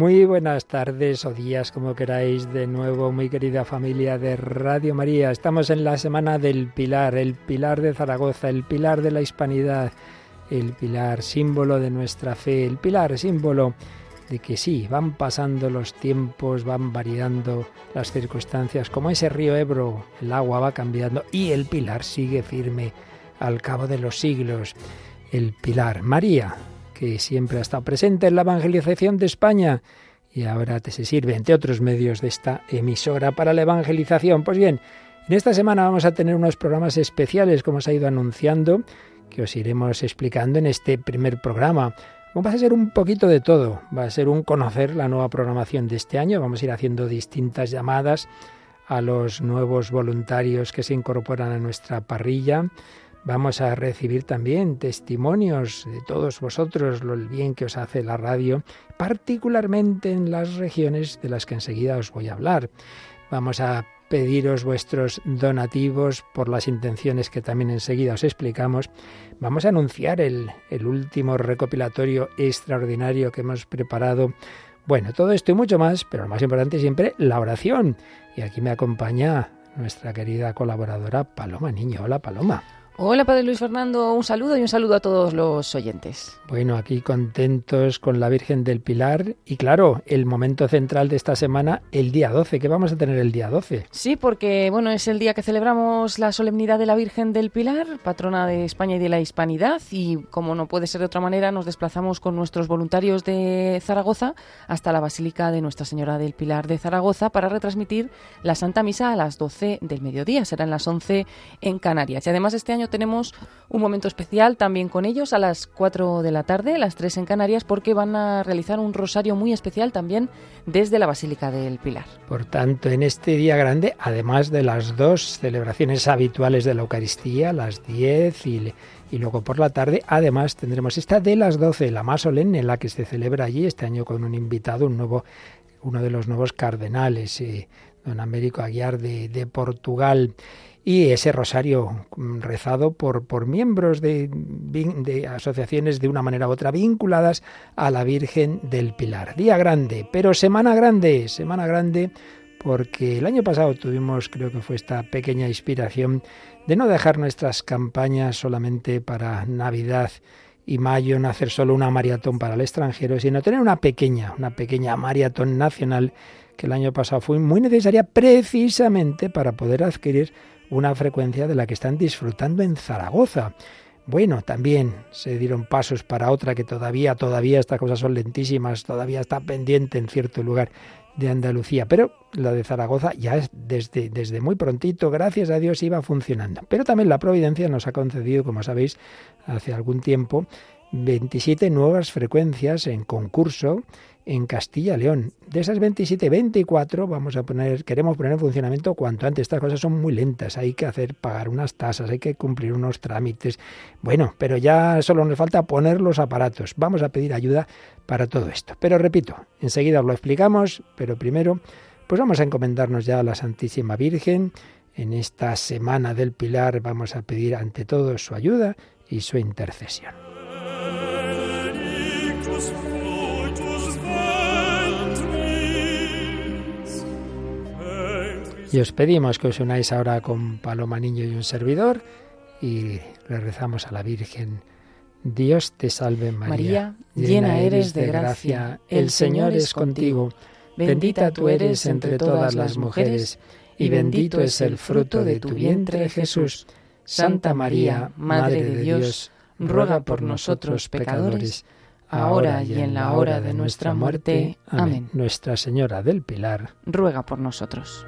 Muy buenas tardes o días, como queráis, de nuevo, muy querida familia de Radio María. Estamos en la semana del Pilar, el Pilar de Zaragoza, el Pilar de la Hispanidad, el Pilar símbolo de nuestra fe, el Pilar símbolo de que sí, van pasando los tiempos, van variando las circunstancias, como ese río Ebro, el agua va cambiando y el Pilar sigue firme al cabo de los siglos. El Pilar, María, que siempre ha estado presente en la evangelización de España y ahora te se sirve, entre otros medios, de esta emisora para la evangelización. Pues bien, en esta semana vamos a tener unos programas especiales, como os ha ido anunciando, que os iremos explicando en este primer programa. Va a ser un poquito de todo, va a ser un conocer la nueva programación de este año, vamos a ir haciendo distintas llamadas a los nuevos voluntarios que se incorporan a nuestra parrilla, Vamos a recibir también testimonios de todos vosotros, lo bien que os hace la radio, particularmente en las regiones de las que enseguida os voy a hablar. Vamos a pediros vuestros donativos por las intenciones que también enseguida os explicamos. Vamos a anunciar el, último recopilatorio extraordinario que hemos preparado. Bueno, todo esto y mucho más, pero lo más importante siempre, la oración. Y aquí me acompaña nuestra querida colaboradora Paloma Niño. Hola Paloma. Hola, Padre Luis Fernando, un saludo y un saludo a todos los oyentes. Bueno, aquí contentos con la Virgen del Pilar y claro, el momento central de esta semana, el día 12, ¿qué vamos a tener el día 12? Sí, porque bueno, es el día que celebramos la solemnidad de la Virgen del Pilar, patrona de España y de la Hispanidad y como no puede ser de otra manera, nos desplazamos con nuestros voluntarios de Zaragoza hasta la Basílica de Nuestra Señora del Pilar de Zaragoza para retransmitir la Santa Misa a las 12 del mediodía, serán las 11 en Canarias. Y además este año tenemos un momento especial también con ellos a las 4 de la tarde, las 3 en Canarias, porque van a realizar un rosario muy especial también desde la Basílica del Pilar. Por tanto, en este día grande, además de las dos celebraciones habituales de la Eucaristía, las 10 y, y luego por la tarde, además tendremos esta de las 12, la más solemne, la que se celebra allí este año con un invitado, un nuevo, uno de los nuevos cardenales, eh, don Américo Aguiar de, de Portugal y ese rosario mm, rezado por, por miembros de, de, asociaciones de una manera u otra vinculadas a la Virgen del Pilar. Día grande, pero semana grande, semana grande porque el año pasado tuvimos, creo que fue esta pequeña inspiración de no dejar nuestras campañas solamente para Navidad y mayo, no hacer solo una maratón para el extranjero, sino tener una pequeña, una pequeña maratón nacional que el año pasado fue muy necesaria precisamente para poder adquirir una frecuencia de la que están disfrutando en Zaragoza. Bueno, también se dieron pasos para otra que todavía, todavía estas cosas son lentísimas, todavía está pendiente en cierto lugar de Andalucía, pero la de Zaragoza ya es desde, desde muy prontito, gracias a Dios, iba funcionando. Pero también la Providencia nos ha concedido, como sabéis, hace algún tiempo, 27 nuevas frecuencias en concurso en Castilla León. De esas 27, 24 vamos a poner, queremos poner en funcionamiento cuanto antes. Estas cosas son muy lentas, hay que hacer pagar unas tasas, hay que cumplir unos trámites. Bueno, pero ya solo nos falta poner los aparatos. Vamos a pedir ayuda para todo esto. Pero repito, enseguida os lo explicamos, pero primero pues vamos a encomendarnos ya a la Santísima Virgen. En esta semana del Pilar vamos a pedir ante todo su ayuda y su intercesión. Y os pedimos que os unáis ahora con Paloma Niño y un servidor y le rezamos a la Virgen. Dios te salve María, María llena eres de gracia, el Señor es contigo, bendita tú eres entre todas las mujeres, y bendito es el fruto de tu vientre Jesús. Santa María, Madre de Dios, ruega por nosotros pecadores, ahora y en la hora de nuestra muerte. Amén. Nuestra Señora del Pilar, ruega por nosotros.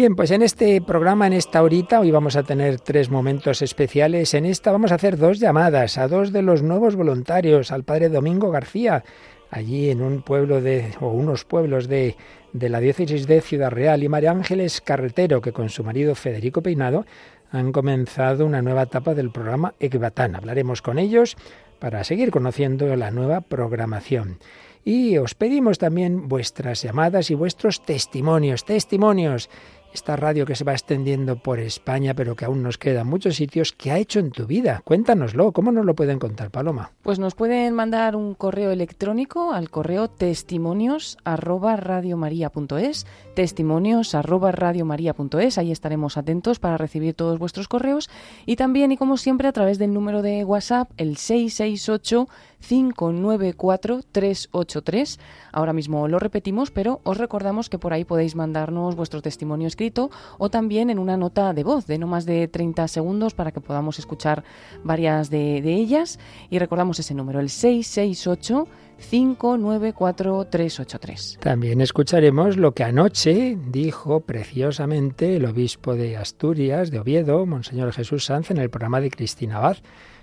Bien, pues en este programa, en esta horita, hoy vamos a tener tres momentos especiales. En esta vamos a hacer dos llamadas a dos de los nuevos voluntarios, al padre Domingo García, allí en un pueblo de, o unos pueblos de, de la diócesis de Ciudad Real, y María Ángeles Carretero, que con su marido Federico Peinado han comenzado una nueva etapa del programa Ecbatán. Hablaremos con ellos para seguir conociendo la nueva programación. Y os pedimos también vuestras llamadas y vuestros testimonios, testimonios esta radio que se va extendiendo por España, pero que aún nos quedan muchos sitios, ¿qué ha hecho en tu vida? Cuéntanoslo, ¿cómo nos lo pueden contar, Paloma? Pues nos pueden mandar un correo electrónico al correo testimonios testimonios arroba ahí estaremos atentos para recibir todos vuestros correos y también y como siempre a través del número de WhatsApp el 668 594 383. Ahora mismo lo repetimos, pero os recordamos que por ahí podéis mandarnos vuestro testimonio escrito o también en una nota de voz de no más de 30 segundos para que podamos escuchar varias de, de ellas. Y recordamos ese número, el 668 594-383. También escucharemos lo que anoche dijo preciosamente el obispo de Asturias, de Oviedo, Monseñor Jesús Sanz, en el programa de Cristina Abad.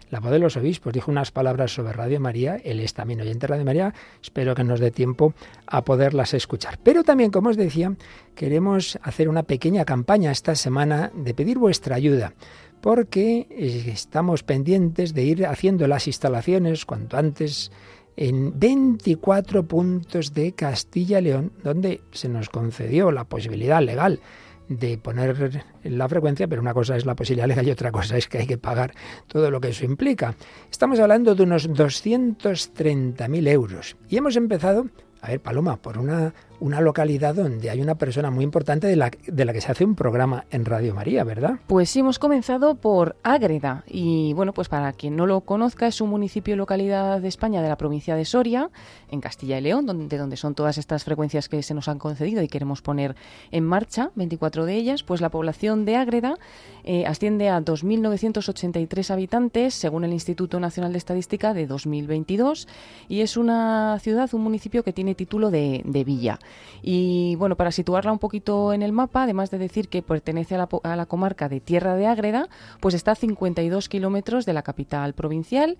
La voz de los obispos dijo unas palabras sobre Radio María. Él es también oyente de Radio María. Espero que nos dé tiempo a poderlas escuchar. Pero también, como os decía, queremos hacer una pequeña campaña esta semana de pedir vuestra ayuda porque estamos pendientes de ir haciendo las instalaciones cuanto antes en 24 puntos de Castilla y León, donde se nos concedió la posibilidad legal de poner la frecuencia, pero una cosa es la posibilidad legal y otra cosa es que hay que pagar todo lo que eso implica. Estamos hablando de unos 230.000 euros y hemos empezado, a ver, Paloma, por una una localidad donde hay una persona muy importante de la, de la que se hace un programa en Radio María, ¿verdad? Pues sí, hemos comenzado por Ágreda. Y bueno, pues para quien no lo conozca, es un municipio localidad de España de la provincia de Soria, en Castilla y León, donde, de donde son todas estas frecuencias que se nos han concedido y queremos poner en marcha, 24 de ellas. Pues la población de Ágreda eh, asciende a 2.983 habitantes, según el Instituto Nacional de Estadística de 2022. Y es una ciudad, un municipio que tiene título de, de villa. Y bueno, para situarla un poquito en el mapa, además de decir que pertenece a la, comarca de Tierra de Ágreda, pues está a 52 kilómetros de la capital provincial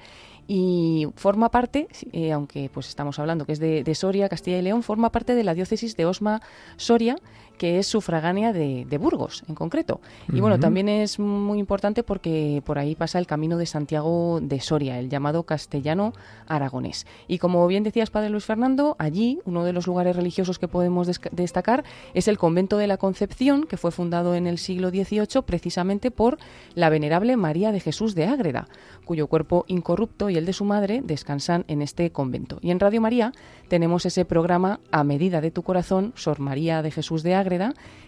y forma parte, eh, aunque pues estamos hablando que es de, Soria, Castilla y León, forma parte de la diócesis de Osma Soria, que es sufragánea de, de Burgos en concreto. Y bueno, también es muy importante porque por ahí pasa el camino de Santiago de Soria, el llamado castellano aragonés. Y como bien decías, Padre Luis Fernando, allí uno de los lugares religiosos que podemos destacar es el convento de la Concepción, que fue fundado en el siglo XVIII precisamente por la venerable María de Jesús de Ágreda, cuyo cuerpo incorrupto y el de su madre descansan en este convento. Y en Radio María tenemos ese programa A medida de tu corazón, Sor María de Jesús de Ágreda,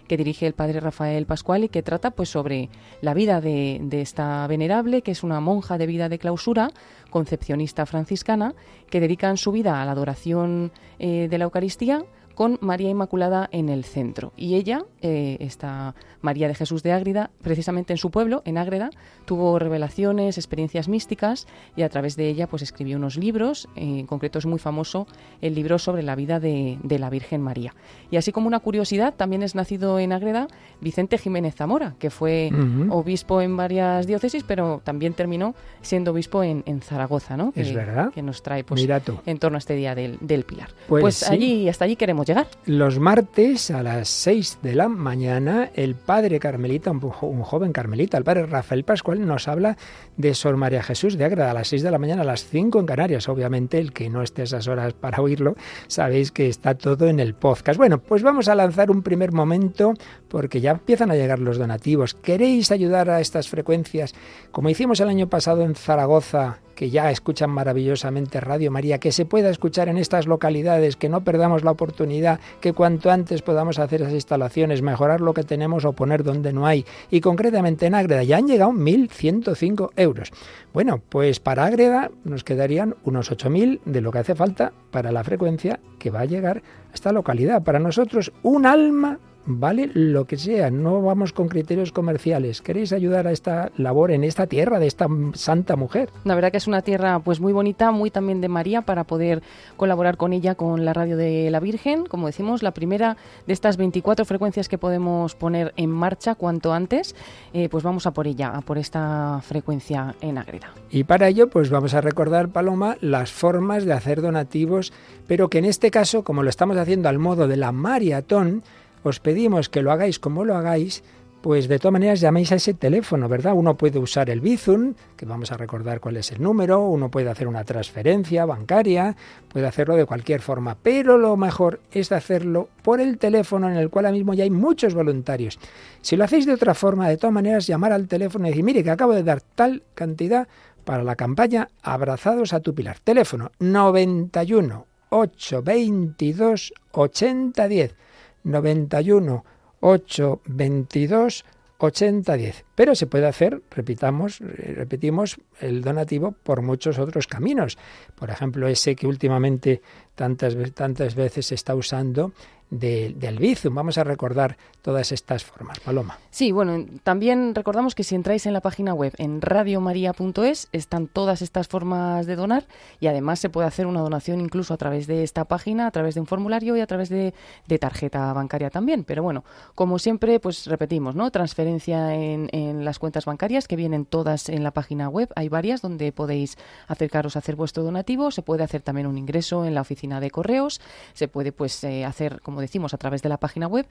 que dirige el padre Rafael Pascual y que trata pues sobre la vida de, esta venerable, que es una monja de vida de clausura, concepcionista franciscana, que dedican su vida a la adoración eh, de la Eucaristía, con María Inmaculada en el centro. Y ella, eh, esta María de Jesús de Ágreda, precisamente en su pueblo, en Ágreda, tuvo revelaciones, experiencias místicas y a través de ella pues escribió unos libros, eh, en concreto es muy famoso el libro sobre la vida de, de, la Virgen María. Y así como una curiosidad, también es nacido en Ágreda Vicente Jiménez Zamora, que fue uh -huh. obispo en varias diócesis, pero también terminó siendo obispo en, en Zaragoza, ¿no? Es que, verdad. Que nos trae pues, en torno a este día del, del Pilar. Pues, pues sí. allí, hasta allí queremos Los martes a las 6 de la mañana, el padre carmelita, un, un, joven carmelita, el padre Rafael Pascual, nos habla de Sor María Jesús de Ágreda a las 6 de la mañana, a las 5 en Canarias. Obviamente, el que no esté a esas horas para oírlo, sabéis que está todo en el podcast. Bueno, pues vamos a lanzar un primer momento porque ya empiezan a llegar los donativos. ¿Queréis ayudar a estas frecuencias? Como hicimos el año pasado en Zaragoza, que ya escuchan maravillosamente Radio María, que se pueda escuchar en estas localidades, que no perdamos la oportunidad, que cuanto antes podamos hacer esas instalaciones, mejorar lo que tenemos o poner donde no hay. Y concretamente en Ágreda ya han llegado 1.105 euros. Bueno, pues para Ágreda nos quedarían unos 8.000 de lo que hace falta para la frecuencia que va a llegar a esta localidad. Para nosotros, un alma vale lo que sea, no vamos con criterios comerciales. ¿Queréis ayudar a esta labor en esta tierra de esta santa mujer? La verdad que es una tierra pues muy bonita, muy también de María para poder colaborar con ella con la radio de la Virgen, como decimos, la primera de estas 24 frecuencias que podemos poner en marcha cuanto antes, eh, pues vamos a por ella, a por esta frecuencia en Ágreda. Y para ello pues vamos a recordar, Paloma, las formas de hacer donativos, pero que en este caso, como lo estamos haciendo al modo de la maratón, os pedimos que lo hagáis como lo hagáis, pues de todas maneras llaméis a ese teléfono, ¿verdad? Uno puede usar el Bizum, que vamos a recordar cuál es el número, uno puede hacer una transferencia bancaria, puede hacerlo de cualquier forma, pero lo mejor es hacerlo por el teléfono en el cual ahora mismo ya hay muchos voluntarios. Si lo hacéis de otra forma, de todas maneras llamar al teléfono y decir, mire que acabo de dar tal cantidad para la campaña Abrazados a tu Pilar. Teléfono 91 822 8010. 91 822 8010. Pero se puede hacer, repitamos, eh, repetimos, el donativo por muchos otros caminos. Por ejemplo, ese que últimamente tantas, tantas veces se está usando del Bizum. Vamos a recordar todas estas formas. Paloma. Sí, bueno, también recordamos que si entráis en la página web en radiomaria.es están todas estas formas de donar y además se puede hacer una donación incluso a través de esta página, a través de un formulario y a través de, tarjeta bancaria también. Pero bueno, como siempre, pues repetimos, ¿no? Transferencia en, en las cuentas bancarias que vienen todas en la página web. Hay varias donde podéis acercaros a hacer vuestro donativo. Se puede hacer también un ingreso en la oficina de correos. Se puede pues eh, hacer, como decimos, a través de la página web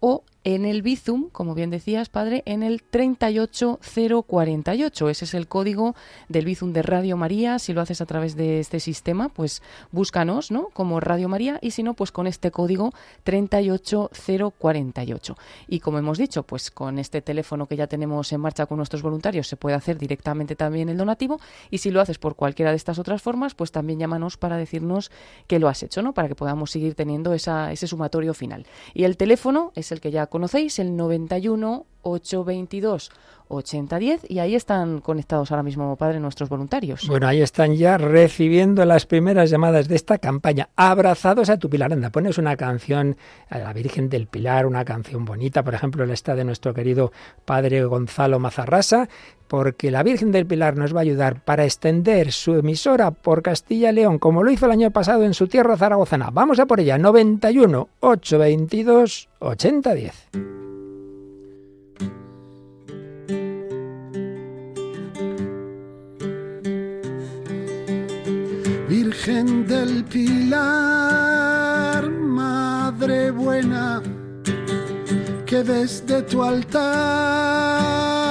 o en el Bizum, como bien decías, padre, en el 38048. Ese es el código del Bizum de Radio María. Si lo haces a través de este sistema, pues búscanos, ¿no? Como Radio María y si no, pues con este código 38048. Y como hemos dicho, pues con este teléfono que ya tenemos en marcha con nuestros voluntarios se puede hacer directamente también el donativo y si lo haces por cualquiera de estas otras formas, pues también llámanos para decirnos que lo has hecho, ¿no? Para que podamos seguir teniendo esa, ese sumatorio final. Y el teléfono es el que ya conocéis, el 91 822 8010 y ahí están conectados ahora mismo, padre, nuestros voluntarios. Bueno, ahí están ya recibiendo las primeras llamadas de esta campaña. Abrazados a tu Pilar. Anda, pones una canción a la Virgen del Pilar, una canción bonita, por ejemplo, la está de nuestro querido padre Gonzalo Mazarrasa, porque la Virgen del Pilar nos va a ayudar para extender su emisora por Castilla y León, como lo hizo el año pasado en su tierra zaragozana. Vamos a por ella, 91 822 8010. Virgen del Pilar, Madre buena, que desde tu altar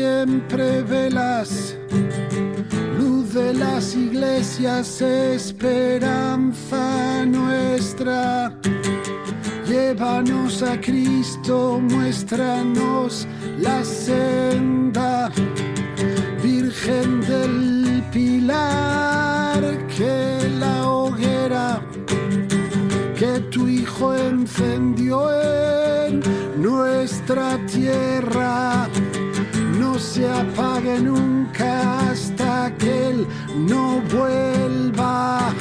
siempre velas, luz de las iglesias, esperanza nuestra. Llévanos a Cristo, muéstranos la senda, Virgen del Pilar que la hoguera que tu Hijo encendió en nuestra tierra se apague nunca hasta que Él no vuelva.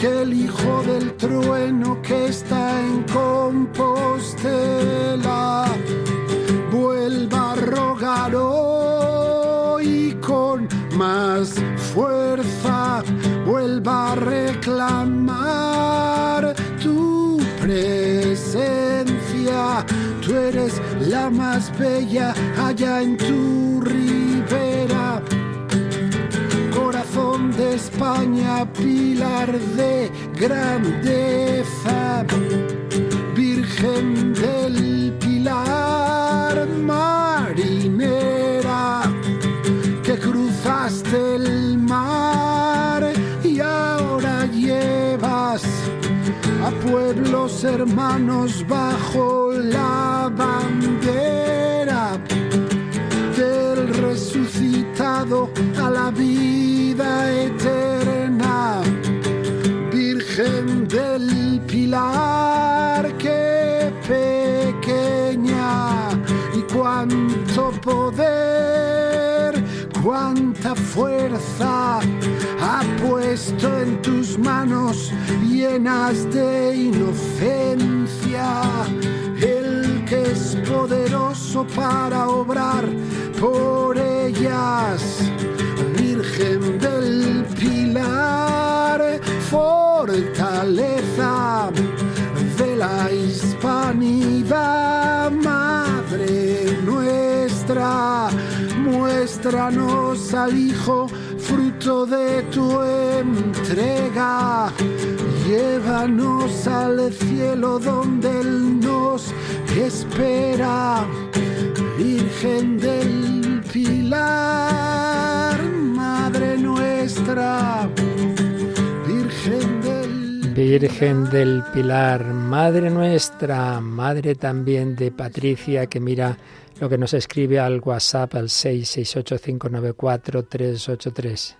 Que el Hijo del trueno que está en Compostela vuelva a rogar hoy con más fuerza vuelva a reclamar tu presencia. Tú eres la más bella allá en tu ribera. Corazón de España, pilar de grandeza. Virgen del Pilar, marinera, que cruzaste el pueblos hermanos bajo la bandera del resucitado a la vida eterna. Virgen del Pilar, qué pequeña y cuánto poder, cuánta fuerza ha puesto en tus manos llenas de inocencia. El que es poderoso para obrar por ellas. Virgen del Pilar, fortaleza de la hispanidad, muéstranos al Hijo fruto de tu entrega. Llévanos al cielo donde Él nos espera. Virgen del Pilar, Madre nuestra, Virgen del Virgen del Pilar, Madre nuestra, Madre también de Patricia, que mira lo que nos escribe al WhatsApp al 668-594-383.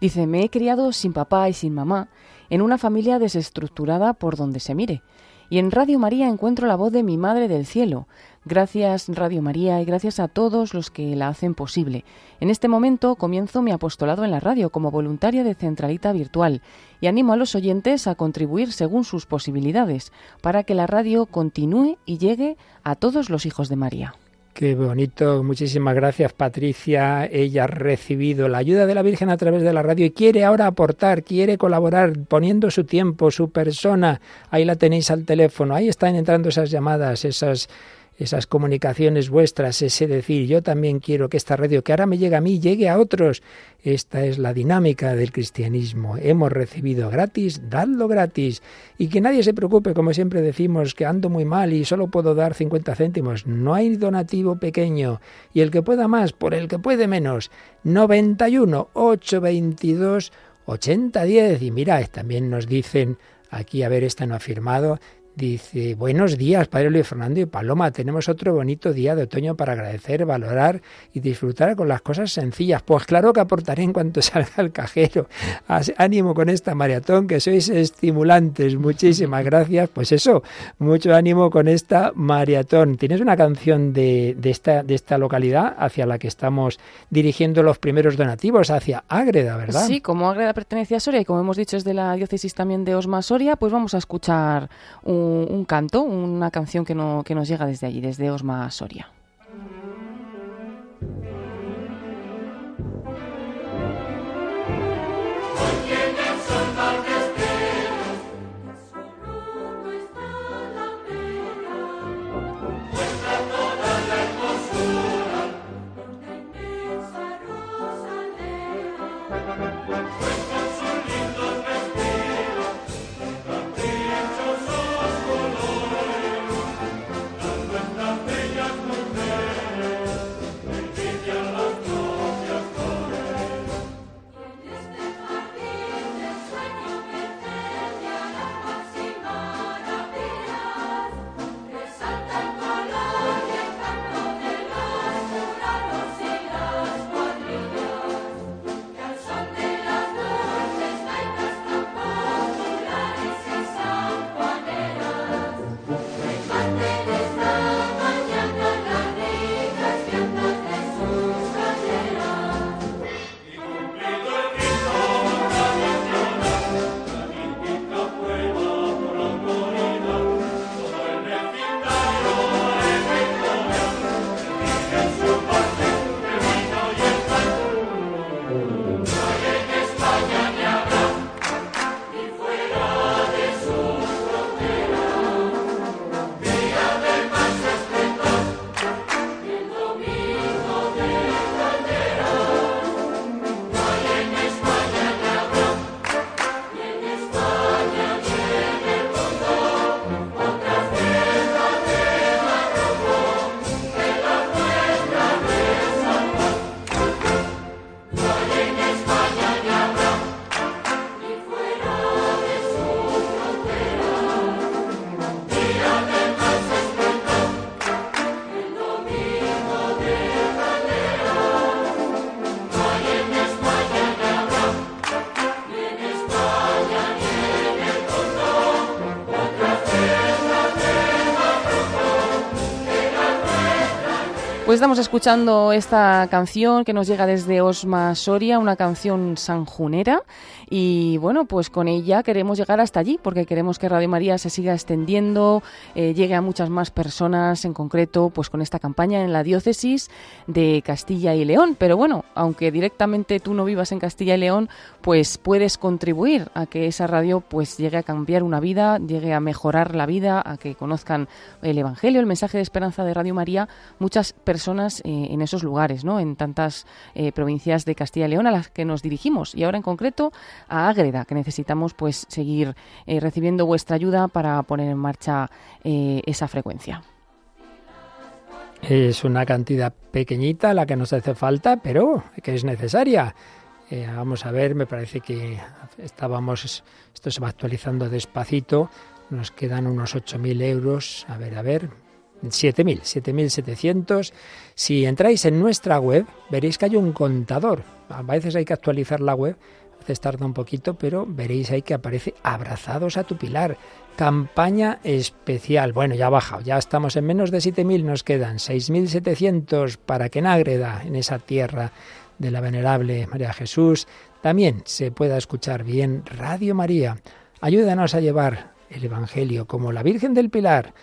Dice, me he criado sin papá y sin mamá, en una familia desestructurada por donde se mire. Y en Radio María encuentro la voz de mi Madre del Cielo. Gracias Radio María y gracias a todos los que la hacen posible. En este momento comienzo mi apostolado en la radio como voluntaria de Centralita Virtual y animo a los oyentes a contribuir según sus posibilidades para que la radio continúe y llegue a todos los hijos de María. Qué bonito, muchísimas gracias Patricia. Ella ha recibido la ayuda de la Virgen a través de la radio y quiere ahora aportar, quiere colaborar poniendo su tiempo, su persona. Ahí la tenéis al teléfono, ahí están entrando esas llamadas, esas esas comunicaciones vuestras, ese decir, yo también quiero que esta radio que ahora me llega a mí llegue a otros. Esta es la dinámica del cristianismo. Hemos recibido gratis, dadlo gratis. Y que nadie se preocupe, como siempre decimos, que ando muy mal y solo puedo dar 50 céntimos. No hay donativo pequeño. Y el que pueda más, por el que puede menos. 91 822 8010. Y mirad, también nos dicen aquí, a ver, esta no ha firmado, Dice, buenos días, Padre Luis Fernando y Paloma. Tenemos otro bonito día de otoño para agradecer, valorar y disfrutar con las cosas sencillas. Pues claro que aportaré en cuanto salga el cajero. Ánimo con esta maratón, que sois estimulantes. Muchísimas gracias. Pues eso, mucho ánimo con esta maratón. Tienes una canción de, de, esta, de esta localidad hacia la que estamos dirigiendo los primeros donativos, hacia Ágreda, ¿verdad? Sí, como Ágreda pertenece a Soria y como hemos dicho es de la diócesis también de Osma Soria, pues vamos a escuchar un un, canto, una canción que, no, que nos llega desde allí, desde Osma Soria. Pues estamos escuchando esta canción que nos llega desde Osma Soria, una canción sanjunera. Y bueno, pues con ella queremos llegar hasta allí, porque queremos que Radio María se siga extendiendo, eh, llegue a muchas más personas, en concreto, pues con esta campaña en la diócesis de Castilla y León. Pero bueno, aunque directamente tú no vivas en Castilla y León, pues puedes contribuir a que esa radio pues llegue a cambiar una vida, llegue a mejorar la vida, a que conozcan el Evangelio, el mensaje de esperanza de Radio María, muchas personas eh, en esos lugares, ¿no? En tantas eh, provincias de Castilla y León a las que nos dirigimos y ahora en concreto a Ágreda, que necesitamos pues seguir eh, recibiendo vuestra ayuda para poner en marcha esa frecuencia. Es una cantidad pequeñita la que nos hace falta, pero que es necesaria. Eh, vamos a ver, me parece que estábamos, esto se va actualizando despacito, nos quedan unos 8.000 euros, a ver, a ver, 7.000, 7.700. Si entráis en nuestra web, veréis que hay un contador. A veces hay que actualizar la web, tarda un poquito, pero veréis ahí que aparece abrazados a tu pilar. Campaña especial. Bueno, ya ha bajado, ya estamos en menos de 7.000, nos quedan 6.700 para que en Ágreda, en esa tierra de la venerable María Jesús, también se pueda escuchar bien Radio María. Ayúdanos a llevar el Evangelio como la Virgen del Pilar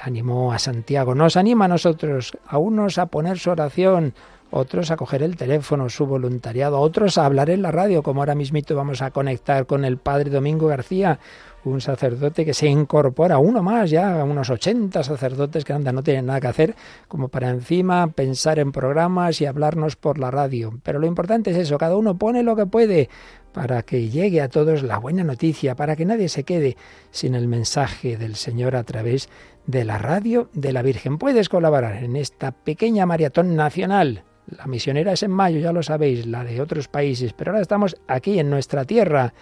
animó a Santiago, nos anima a nosotros, a unos a poner su oración, otros a coger el teléfono, su voluntariado, otros a hablar en la radio, como ahora mismito vamos a conectar con el padre Domingo García, un sacerdote que se incorpora, uno más ya, unos 80 sacerdotes que andan, no tienen nada que hacer, como para encima pensar en programas y hablarnos por la radio. Pero lo importante es eso, cada uno pone lo que puede para que llegue a todos la buena noticia, para que nadie se quede sin el mensaje del Señor a través de la radio de la Virgen. Puedes colaborar en esta pequeña maratón nacional. La misionera es en mayo, ya lo sabéis, la de otros países, pero ahora estamos aquí en nuestra tierra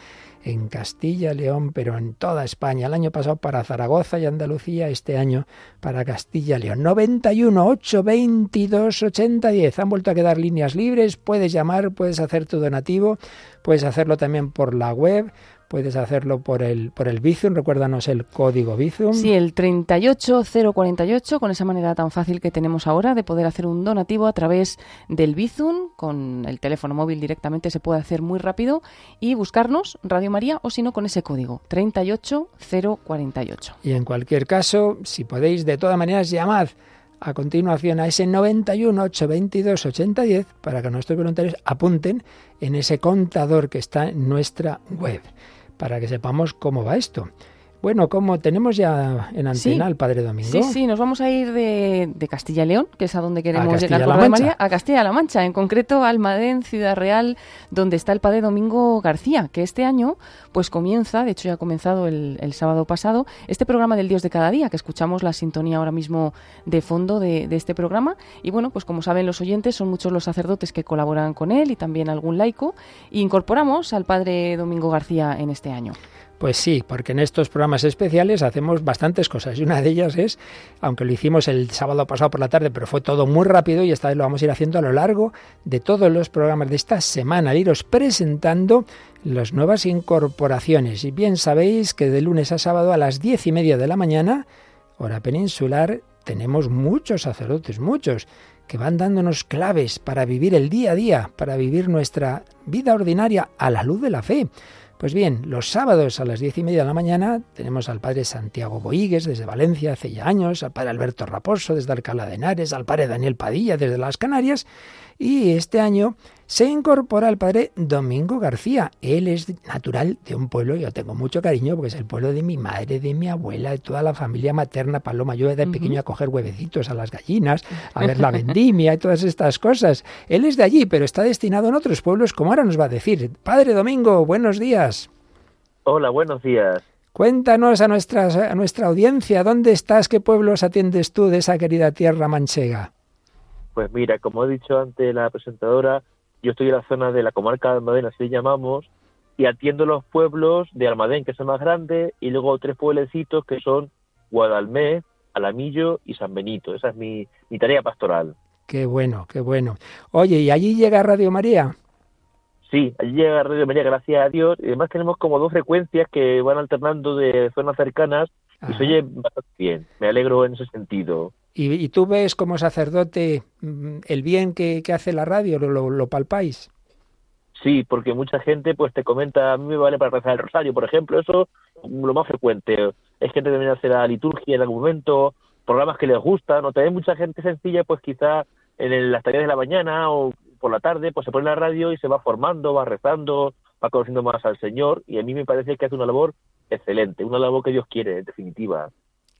en Castilla, León, pero en toda España. El año pasado para Zaragoza y Andalucía, este año para Castilla, León. 91 822 8010. Han vuelto a quedar líneas libres. Puedes llamar, puedes hacer tu donativo, puedes hacerlo también por la web Puedes hacerlo por el, por el Bizum, recuérdanos el código Bizum. Sí, el 38048, con esa manera tan fácil que tenemos ahora de poder hacer un donativo a través del Bizum, con el teléfono móvil directamente se puede hacer muy rápido, y buscarnos Radio María o si no con ese código 38048. Y en cualquier caso, si podéis, de todas maneras, llamad a continuación a ese 91 822 8010 para que nuestros voluntarios apunten en ese contador que está en nuestra web para que sepamos cómo va esto. Bueno, como tenemos ya en antena al Padre Domingo. Sí, sí, nos vamos a ir de, Castilla y León, que es a donde queremos llegar por María, a Castilla-La Mancha, en concreto a Almadén, Ciudad Real, donde está el Padre Domingo García, que este año pues comienza, de hecho ya ha comenzado el, sábado pasado, este programa del Dios de cada día, que escuchamos la sintonía ahora mismo de fondo de, de este programa. Y bueno, pues como saben los oyentes, son muchos los sacerdotes que colaboran con él y también algún laico. E incorporamos al Padre Domingo García en este año. Pues sí, porque en estos programas especiales hacemos bastantes cosas y una de ellas es, aunque lo hicimos el sábado pasado por la tarde, pero fue todo muy rápido y esta vez lo vamos a ir haciendo a lo largo de todos los programas de esta semana, iros presentando las nuevas incorporaciones. Y bien sabéis que de lunes a sábado a las diez y media de la mañana, hora peninsular, tenemos muchos sacerdotes, muchos, que van dándonos claves para vivir el día a día, para vivir nuestra vida ordinaria a la luz de la fe. Pues bien, los sábados a las diez y media de la mañana tenemos al padre Santiago Boigues desde Valencia hace ya años, al padre Alberto Raposo desde Alcalá de Henares, al padre Daniel Padilla desde las Canarias y este año se incorpora el padre Domingo García. Él es natural de un pueblo, yo tengo mucho cariño porque es el pueblo de mi madre, de mi abuela, de toda la familia materna Paloma. Yo de pequeño a coger huevecitos a las gallinas, a ver la vendimia y todas estas cosas. Él es de allí, pero está destinado en otros pueblos, como ahora nos va a decir. Padre Domingo, buenos días. Hola, buenos días. Cuéntanos a, a nuestra audiencia, ¿dónde estás? ¿Qué pueblos atiendes tú de esa querida tierra manchega? Pues mira, como he dicho antes la presentadora, yo estoy en la zona de la comarca de Almadén, así llamamos, y atiendo los pueblos de Almadén, que son más grandes, y luego tres pueblecitos que son Guadalmé, Alamillo y San Benito. Esa es mi, mi tarea pastoral. Qué bueno, qué bueno. Oye, ¿y allí llega Radio María? Sí, allí llega Radio María, gracias a Dios. Y además tenemos como dos frecuencias que van alternando de zonas cercanas y se oye bastante bien. Me alegro en ese sentido. ¿Y, tú ves como sacerdote mm, el bien que, hace la radio? ¿Lo, lo, palpáis? Sí, porque mucha gente pues te comenta, a mí me vale para rezar el rosario, por ejemplo, eso lo más frecuente. Es gente que a hacer la liturgia en algún momento, programas que les gustan, o también mucha gente sencilla, pues quizá en las tareas de la mañana o por la tarde, pues se pone la radio y se va formando, va rezando, va conociendo más al Señor, y a mí me parece que hace una labor excelente, una labor que Dios quiere, en definitiva.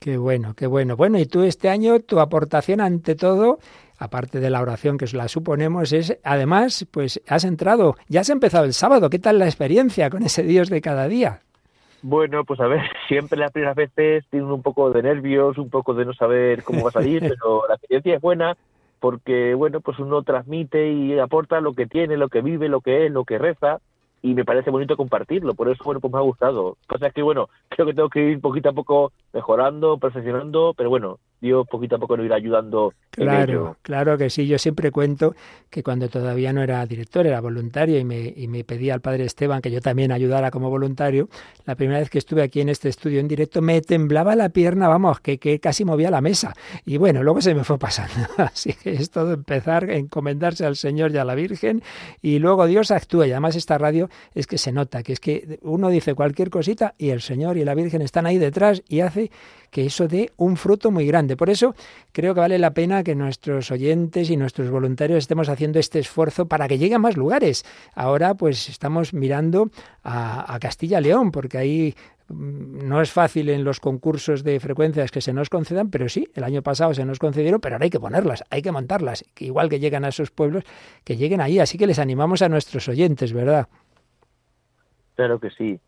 Qué bueno, qué bueno. Bueno, y tú este año, tu aportación ante todo, aparte de la oración que la suponemos, es, además, pues has entrado, ya has empezado el sábado. ¿Qué tal la experiencia con ese Dios de cada día? Bueno, pues a ver, siempre las primeras veces tienen un poco de nervios, un poco de no saber cómo va a salir, pero la experiencia es buena porque, bueno, pues uno transmite y aporta lo que tiene, lo que vive, lo que es, lo que reza, y me parece bonito compartirlo, por eso, bueno, pues me ha gustado. Pasa es que, bueno, creo que tengo que ir poquito a poco mejorando, perfeccionando, pero bueno, Dios poquito a poco nos irá ayudando. Claro, claro que sí. Yo siempre cuento que cuando todavía no era director, era voluntario y me, y me pedía al padre Esteban que yo también ayudara como voluntario, la primera vez que estuve aquí en este estudio en directo me temblaba la pierna, vamos, que, que casi movía la mesa. Y bueno, luego se me fue pasando. Así que es todo empezar a encomendarse al Señor y a la Virgen y luego Dios actúa. Y además esta radio es que se nota, que es que uno dice cualquier cosita y el Señor y la Virgen están ahí detrás y hace que eso dé un fruto muy grande. Por eso creo que vale la pena que nuestros oyentes y nuestros voluntarios estemos haciendo este esfuerzo para que llegue a más lugares. Ahora pues estamos mirando a, a Castilla-León, porque ahí mm, no es fácil en los concursos de frecuencias que se nos concedan, pero sí, el año pasado se nos concedieron, pero ahora hay que ponerlas, hay que montarlas, igual que llegan a esos pueblos, que lleguen ahí. Así que les animamos a nuestros oyentes, ¿verdad? Claro que sí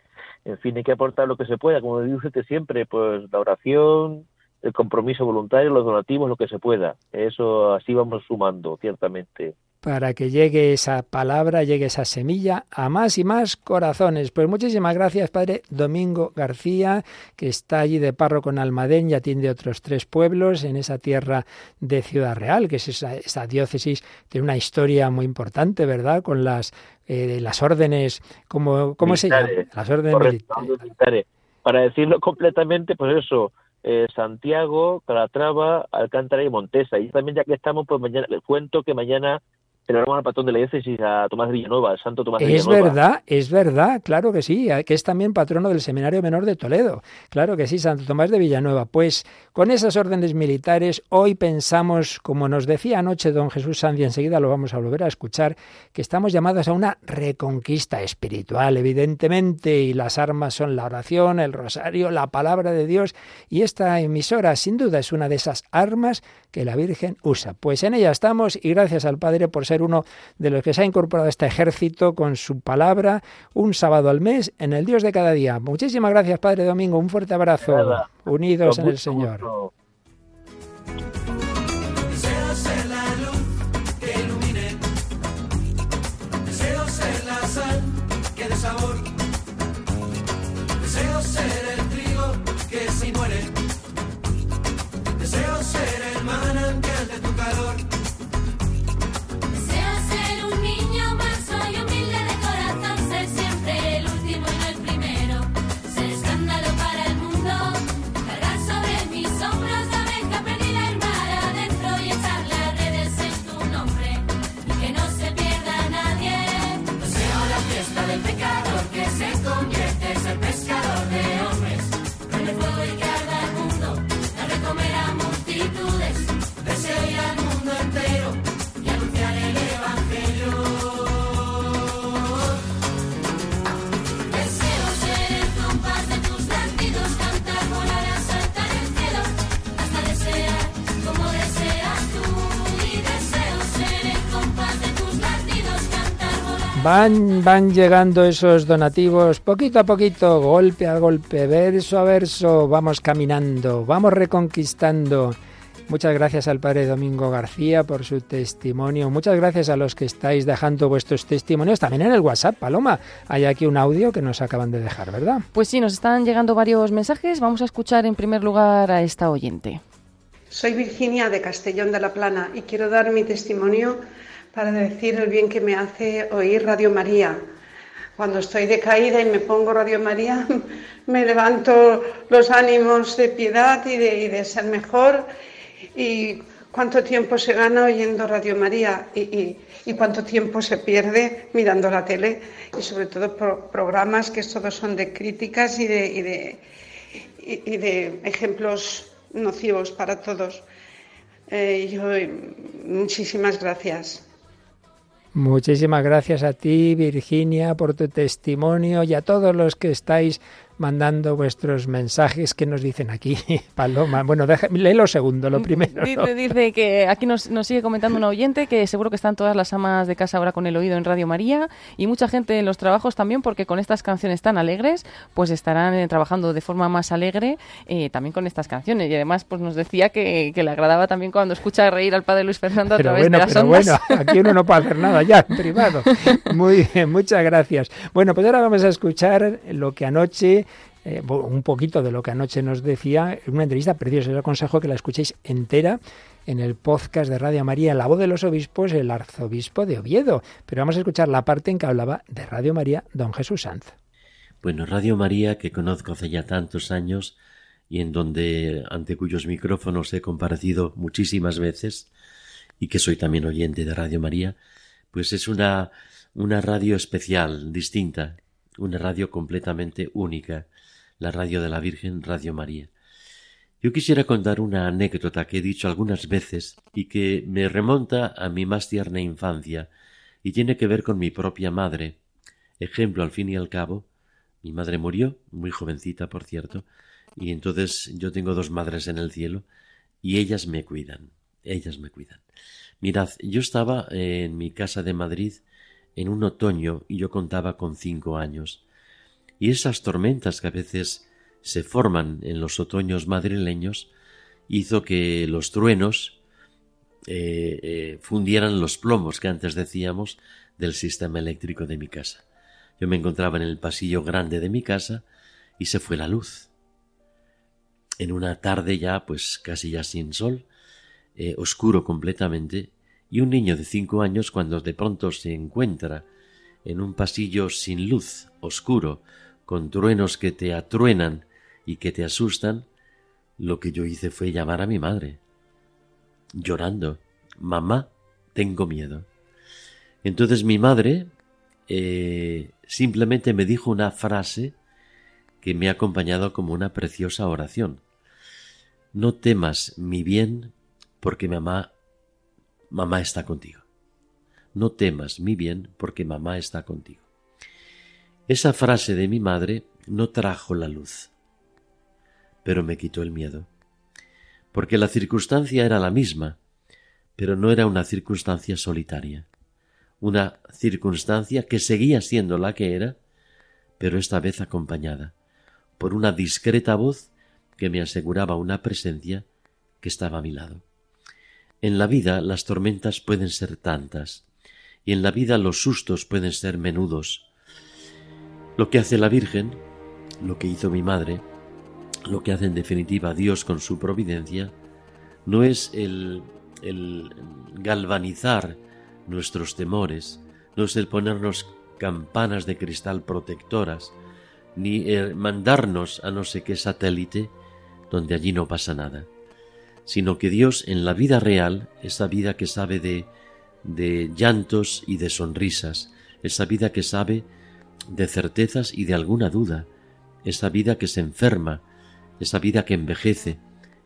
en fin, hay que aportar lo que se pueda, como dice usted siempre, pues la oración, el compromiso voluntario, los donativos, lo que se pueda. Eso así vamos sumando, ciertamente para que llegue esa palabra, llegue esa semilla a más y más corazones. Pues muchísimas gracias, Padre Domingo García, que está allí de párroco en Almadén y atiende otros tres pueblos en esa tierra de Ciudad Real, que es esa, diócesis, tiene una historia muy importante, ¿verdad? Con las, eh, las órdenes, ¿cómo, cómo se llama? Las órdenes militares. Para decirlo completamente, pues eso, eh, Santiago, Calatrava, Alcántara y Montesa. Y también ya que estamos, pues mañana les cuento que mañana celebramos al patrón de la diócesis, a Tomás de Villanueva, santo Tomás de Villanueva. Es verdad, es verdad, claro que sí, que es también patrono del Seminario Menor de Toledo. Claro que sí, Santo Tomás de Villanueva. Pues con esas órdenes militares, hoy pensamos, como nos decía anoche don Jesús Sandy, enseguida lo vamos a volver a escuchar, que estamos llamados a una reconquista espiritual, evidentemente, y las armas son la oración, el rosario, la palabra de Dios, y esta emisora, sin duda, es una de esas armas que la Virgen usa. Pues en ella estamos y gracias al Padre por ser uno de los que se ha incorporado a este ejército con su palabra un sábado al mes en el Dios de cada día. Muchísimas gracias, Padre Domingo. Un fuerte abrazo. Unidos en el Señor. Van, van llegando esos donativos poquito a poquito, golpe a golpe, verso a verso, vamos caminando, vamos reconquistando. Muchas gracias al Padre Domingo García por su testimonio. Muchas gracias a los que estáis dejando vuestros testimonios también en el WhatsApp. Paloma, hay aquí un audio que nos acaban de dejar, ¿verdad? Pues sí, nos están llegando varios mensajes. Vamos a escuchar en primer lugar a esta oyente. Soy Virginia de Castellón de la Plana y quiero dar mi testimonio para decir el bien que me hace oír Radio María. Cuando estoy decaída y me pongo Radio María, me levanto los ánimos de piedad y de, ser mejor. Y cuánto tiempo se gana oyendo Radio María y, cuánto tiempo se pierde mirando la tele y sobre todo programas que todos son de críticas y de, ejemplos nocivos para todos. Eh, yo, muchísimas gracias. Muchísimas gracias a ti, Virginia, por tu testimonio y a todos los que estáis mandando vuestros mensajes que nos dicen aquí, Paloma. Bueno, lee lo segundo, lo primero. Dice, dice que aquí nos, nos, sigue comentando un oyente que seguro que están todas las amas de casa ahora con el oído en Radio María y mucha gente en los trabajos también porque con estas canciones tan alegres pues estarán eh, trabajando de forma más alegre eh, también con estas canciones y además pues nos decía que, que, le agradaba también cuando escucha reír al padre Luis Fernando a través de las pero Bueno, aquí uno no puede hacer nada ya en privado. Muy bien, muchas gracias. Bueno, pues ahora vamos a escuchar lo que anoche eh, un poquito de lo que anoche nos decía, una entrevista preciosa. Les aconsejo que la escuchéis entera en el podcast de Radio María, La voz de los obispos, el arzobispo de Oviedo. Pero vamos a escuchar la parte en que hablaba de Radio María, don Jesús Sanz. Bueno, Radio María, que conozco hace ya tantos años y en donde, ante cuyos micrófonos he comparecido muchísimas veces, y que soy también oyente de Radio María, pues es una, una radio especial, distinta, una radio completamente única, la radio de la Virgen, Radio María. Yo quisiera contar una anécdota que he dicho algunas veces y que me remonta a mi más tierna infancia y tiene que ver con mi propia madre. Ejemplo, al fin y al cabo, mi madre murió, muy jovencita, por cierto, y entonces yo tengo dos madres en el cielo y ellas me cuidan, ellas me cuidan. Mirad, yo estaba en mi casa de Madrid en un otoño y yo contaba con cinco años y esas tormentas que a veces se forman en los otoños madrileños hizo que los truenos eh, eh, fundieran los plomos que antes decíamos del sistema eléctrico de mi casa. Yo me encontraba en el pasillo grande de mi casa y se fue la luz. En una tarde ya, pues casi ya sin sol, eh, oscuro completamente, y un niño de cinco años cuando de pronto se encuentra en un pasillo sin luz, oscuro, con truenos que te atruenan y que te asustan, lo que yo hice fue llamar a mi madre, llorando, mamá, tengo miedo. Entonces mi madre eh, simplemente me dijo una frase que me ha acompañado como una preciosa oración. No temas mi bien porque mamá, mamá está contigo. No temas mi bien porque mamá está contigo. Esa frase de mi madre no trajo la luz, pero me quitó el miedo, porque la circunstancia era la misma, pero no era una circunstancia solitaria, una circunstancia que seguía siendo la que era, pero esta vez acompañada por una discreta voz que me aseguraba una presencia que estaba a mi lado. En la vida las tormentas pueden ser tantas, y en la vida los sustos pueden ser menudos, lo que hace la Virgen, lo que hizo mi madre, lo que hace en definitiva Dios con su providencia, no es el, galvanizar nuestros temores, no es el ponernos campanas de cristal protectoras, ni el mandarnos a no sé qué satélite donde allí no pasa nada, sino que Dios en la vida real, esa vida que sabe de, de llantos y de sonrisas, esa vida que sabe de certezas y de alguna duda, esa vida que se enferma, esa vida que envejece,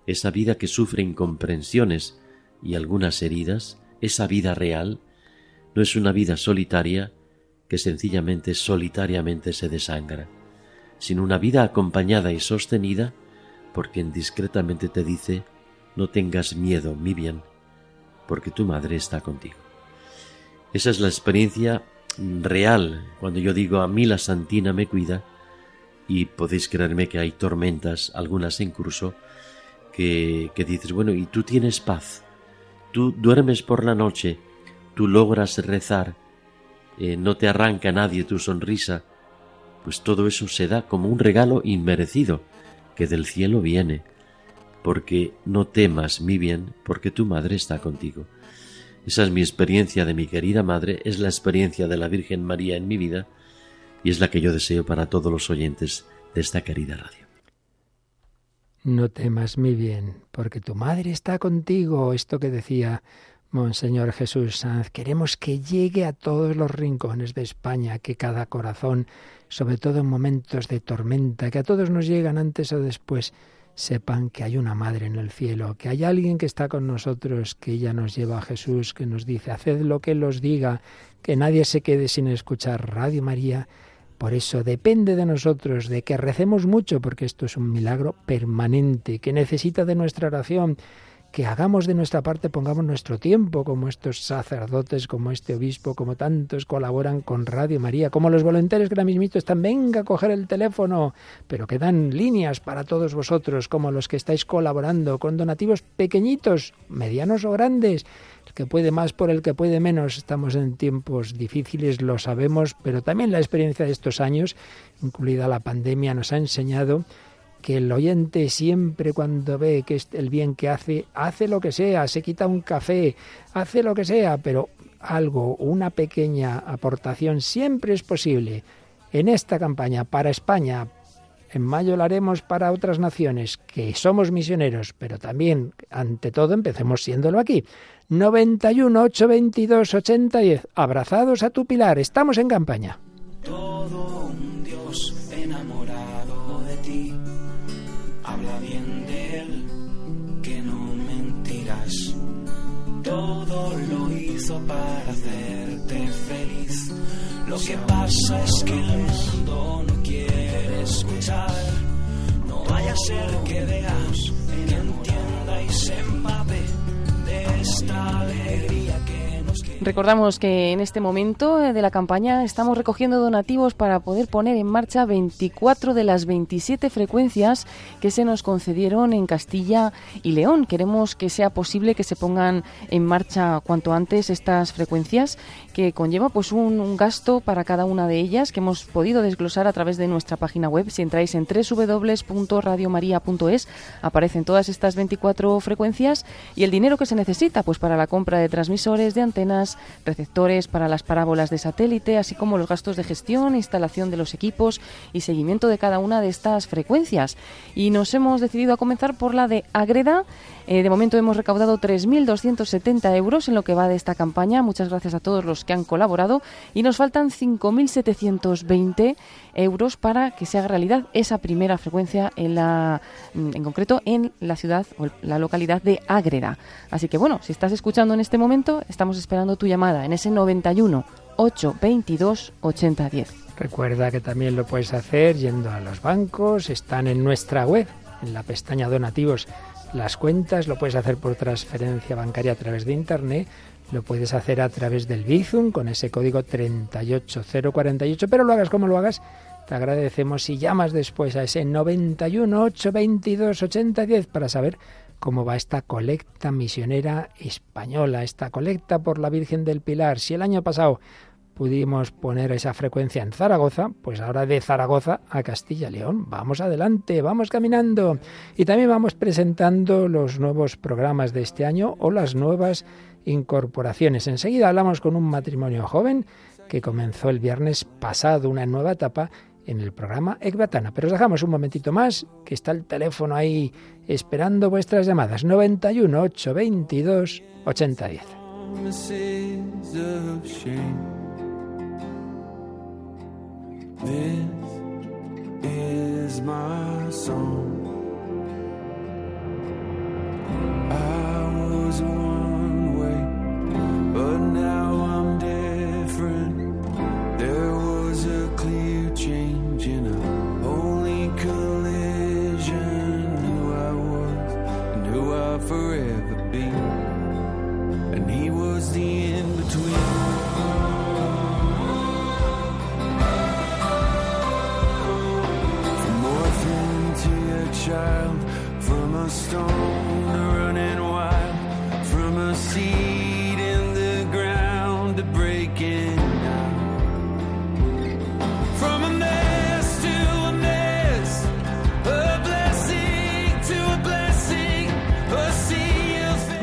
esa vida que sufre incomprensiones y algunas heridas, esa vida real, no es una vida solitaria que sencillamente solitariamente se desangra, sino una vida acompañada y sostenida por quien discretamente te dice no tengas miedo, mi bien, porque tu madre está contigo. Esa es la experiencia real cuando yo digo a mí la Santina me cuida y podéis creerme que hay tormentas, algunas en curso, que, que dices, bueno, y tú tienes paz, tú duermes por la noche, tú logras rezar, eh, no te arranca nadie tu sonrisa, pues todo eso se da como un regalo inmerecido que del cielo viene, porque no temas mi bien, porque tu madre está contigo. Esa es mi experiencia de mi querida madre, es la experiencia de la Virgen María en mi vida y es la que yo deseo para todos los oyentes de esta querida radio. No temas mi bien, porque tu madre está contigo. Esto que decía Monseñor Jesús Sanz, queremos que llegue a todos los rincones de España, que cada corazón, sobre todo en momentos de tormenta, que a todos nos llegan antes o después, sepan que hay una madre en el cielo, que hay alguien que está con nosotros, que ella nos lleva a Jesús, que nos dice, haced lo que Él os diga, que nadie se quede sin escuchar Radio María, Por eso depende de nosotros, de que recemos mucho, porque esto es un milagro permanente, que necesita de nuestra oración, que hagamos de nuestra parte, pongamos nuestro tiempo, como estos sacerdotes, como este obispo, como tantos colaboran con Radio María, como los voluntarios que ahora mismo están, venga a coger el teléfono, pero que dan líneas para todos vosotros, como los que estáis colaborando con donativos pequeñitos, medianos o grandes, el que puede más por el que puede menos. Estamos en tiempos difíciles, lo sabemos, pero también la experiencia de estos años, incluida la pandemia, nos ha enseñado que el oyente siempre cuando ve que el bien que hace, hace lo que sea, se quita un café, hace lo que sea, pero algo, una pequeña aportación siempre es posible. En esta campaña para España, en mayo lo haremos para otras naciones, que somos misioneros, pero también, ante todo, empecemos siéndolo aquí. 91 822 8010. Abrazados a tu pilar. Estamos en campaña. Todo un Dios Todo lo hizo para hacerte feliz. Lo que pasa es que el mundo no quiere escuchar. No vaya a ser que veas, que entienda y se empape de esta alegría que Recordamos que en este momento eh, de la campaña estamos recogiendo donativos para poder poner en marcha 24 de las 27 frecuencias que se nos concedieron en Castilla y León. Queremos que sea posible que se pongan en marcha cuanto antes estas frecuencias que conlleva pues un, un gasto para cada una de ellas que hemos podido desglosar a través de nuestra página web. Si entráis en www.radiomaria.es aparecen todas estas 24 frecuencias y el dinero que se necesita pues para la compra de transmisores, de antenas, receptores para las parábolas de satélite, así como los gastos de gestión, instalación de los equipos y seguimiento de cada una de estas frecuencias. Y nos hemos decidido a comenzar por la de Agreda. Eh, de momento hemos recaudado 3.270 euros en lo que va de esta campaña. Muchas gracias a todos los que han colaborado. Y nos faltan 5.720 euros para que se haga realidad esa primera frecuencia en en concreto en la ciudad o la localidad de Ágreda. Así que bueno, si estás escuchando en este momento, estamos esperando tu llamada en ese 91 822 8010. Recuerda que también lo puedes hacer yendo a los bancos, están en nuestra web, en la pestaña donativos las cuentas, lo puedes hacer por transferencia bancaria a través de Internet, lo puedes hacer a través del Bizum con ese código 38048, pero lo hagas como lo hagas, te agradecemos si llamas después a ese 91 822 8010 para saber cómo va esta colecta misionera española, esta colecta por la Virgen del Pilar. Si el año pasado pudimos poner esa frecuencia en Zaragoza, pues ahora de Zaragoza a Castilla y León. Vamos adelante, vamos caminando. Y también vamos presentando los nuevos programas de este año o las nuevas incorporaciones. Enseguida hablamos con un matrimonio joven que comenzó el viernes pasado una nueva etapa en el programa Ecbatana. Pero os dejamos un momentito más, que está el teléfono ahí esperando vuestras llamadas. 91 822 8010. This is my song. I was one way, but now I'm different. There was a clear change in a holy collision. Who I was and who I'll forever be. And he was the in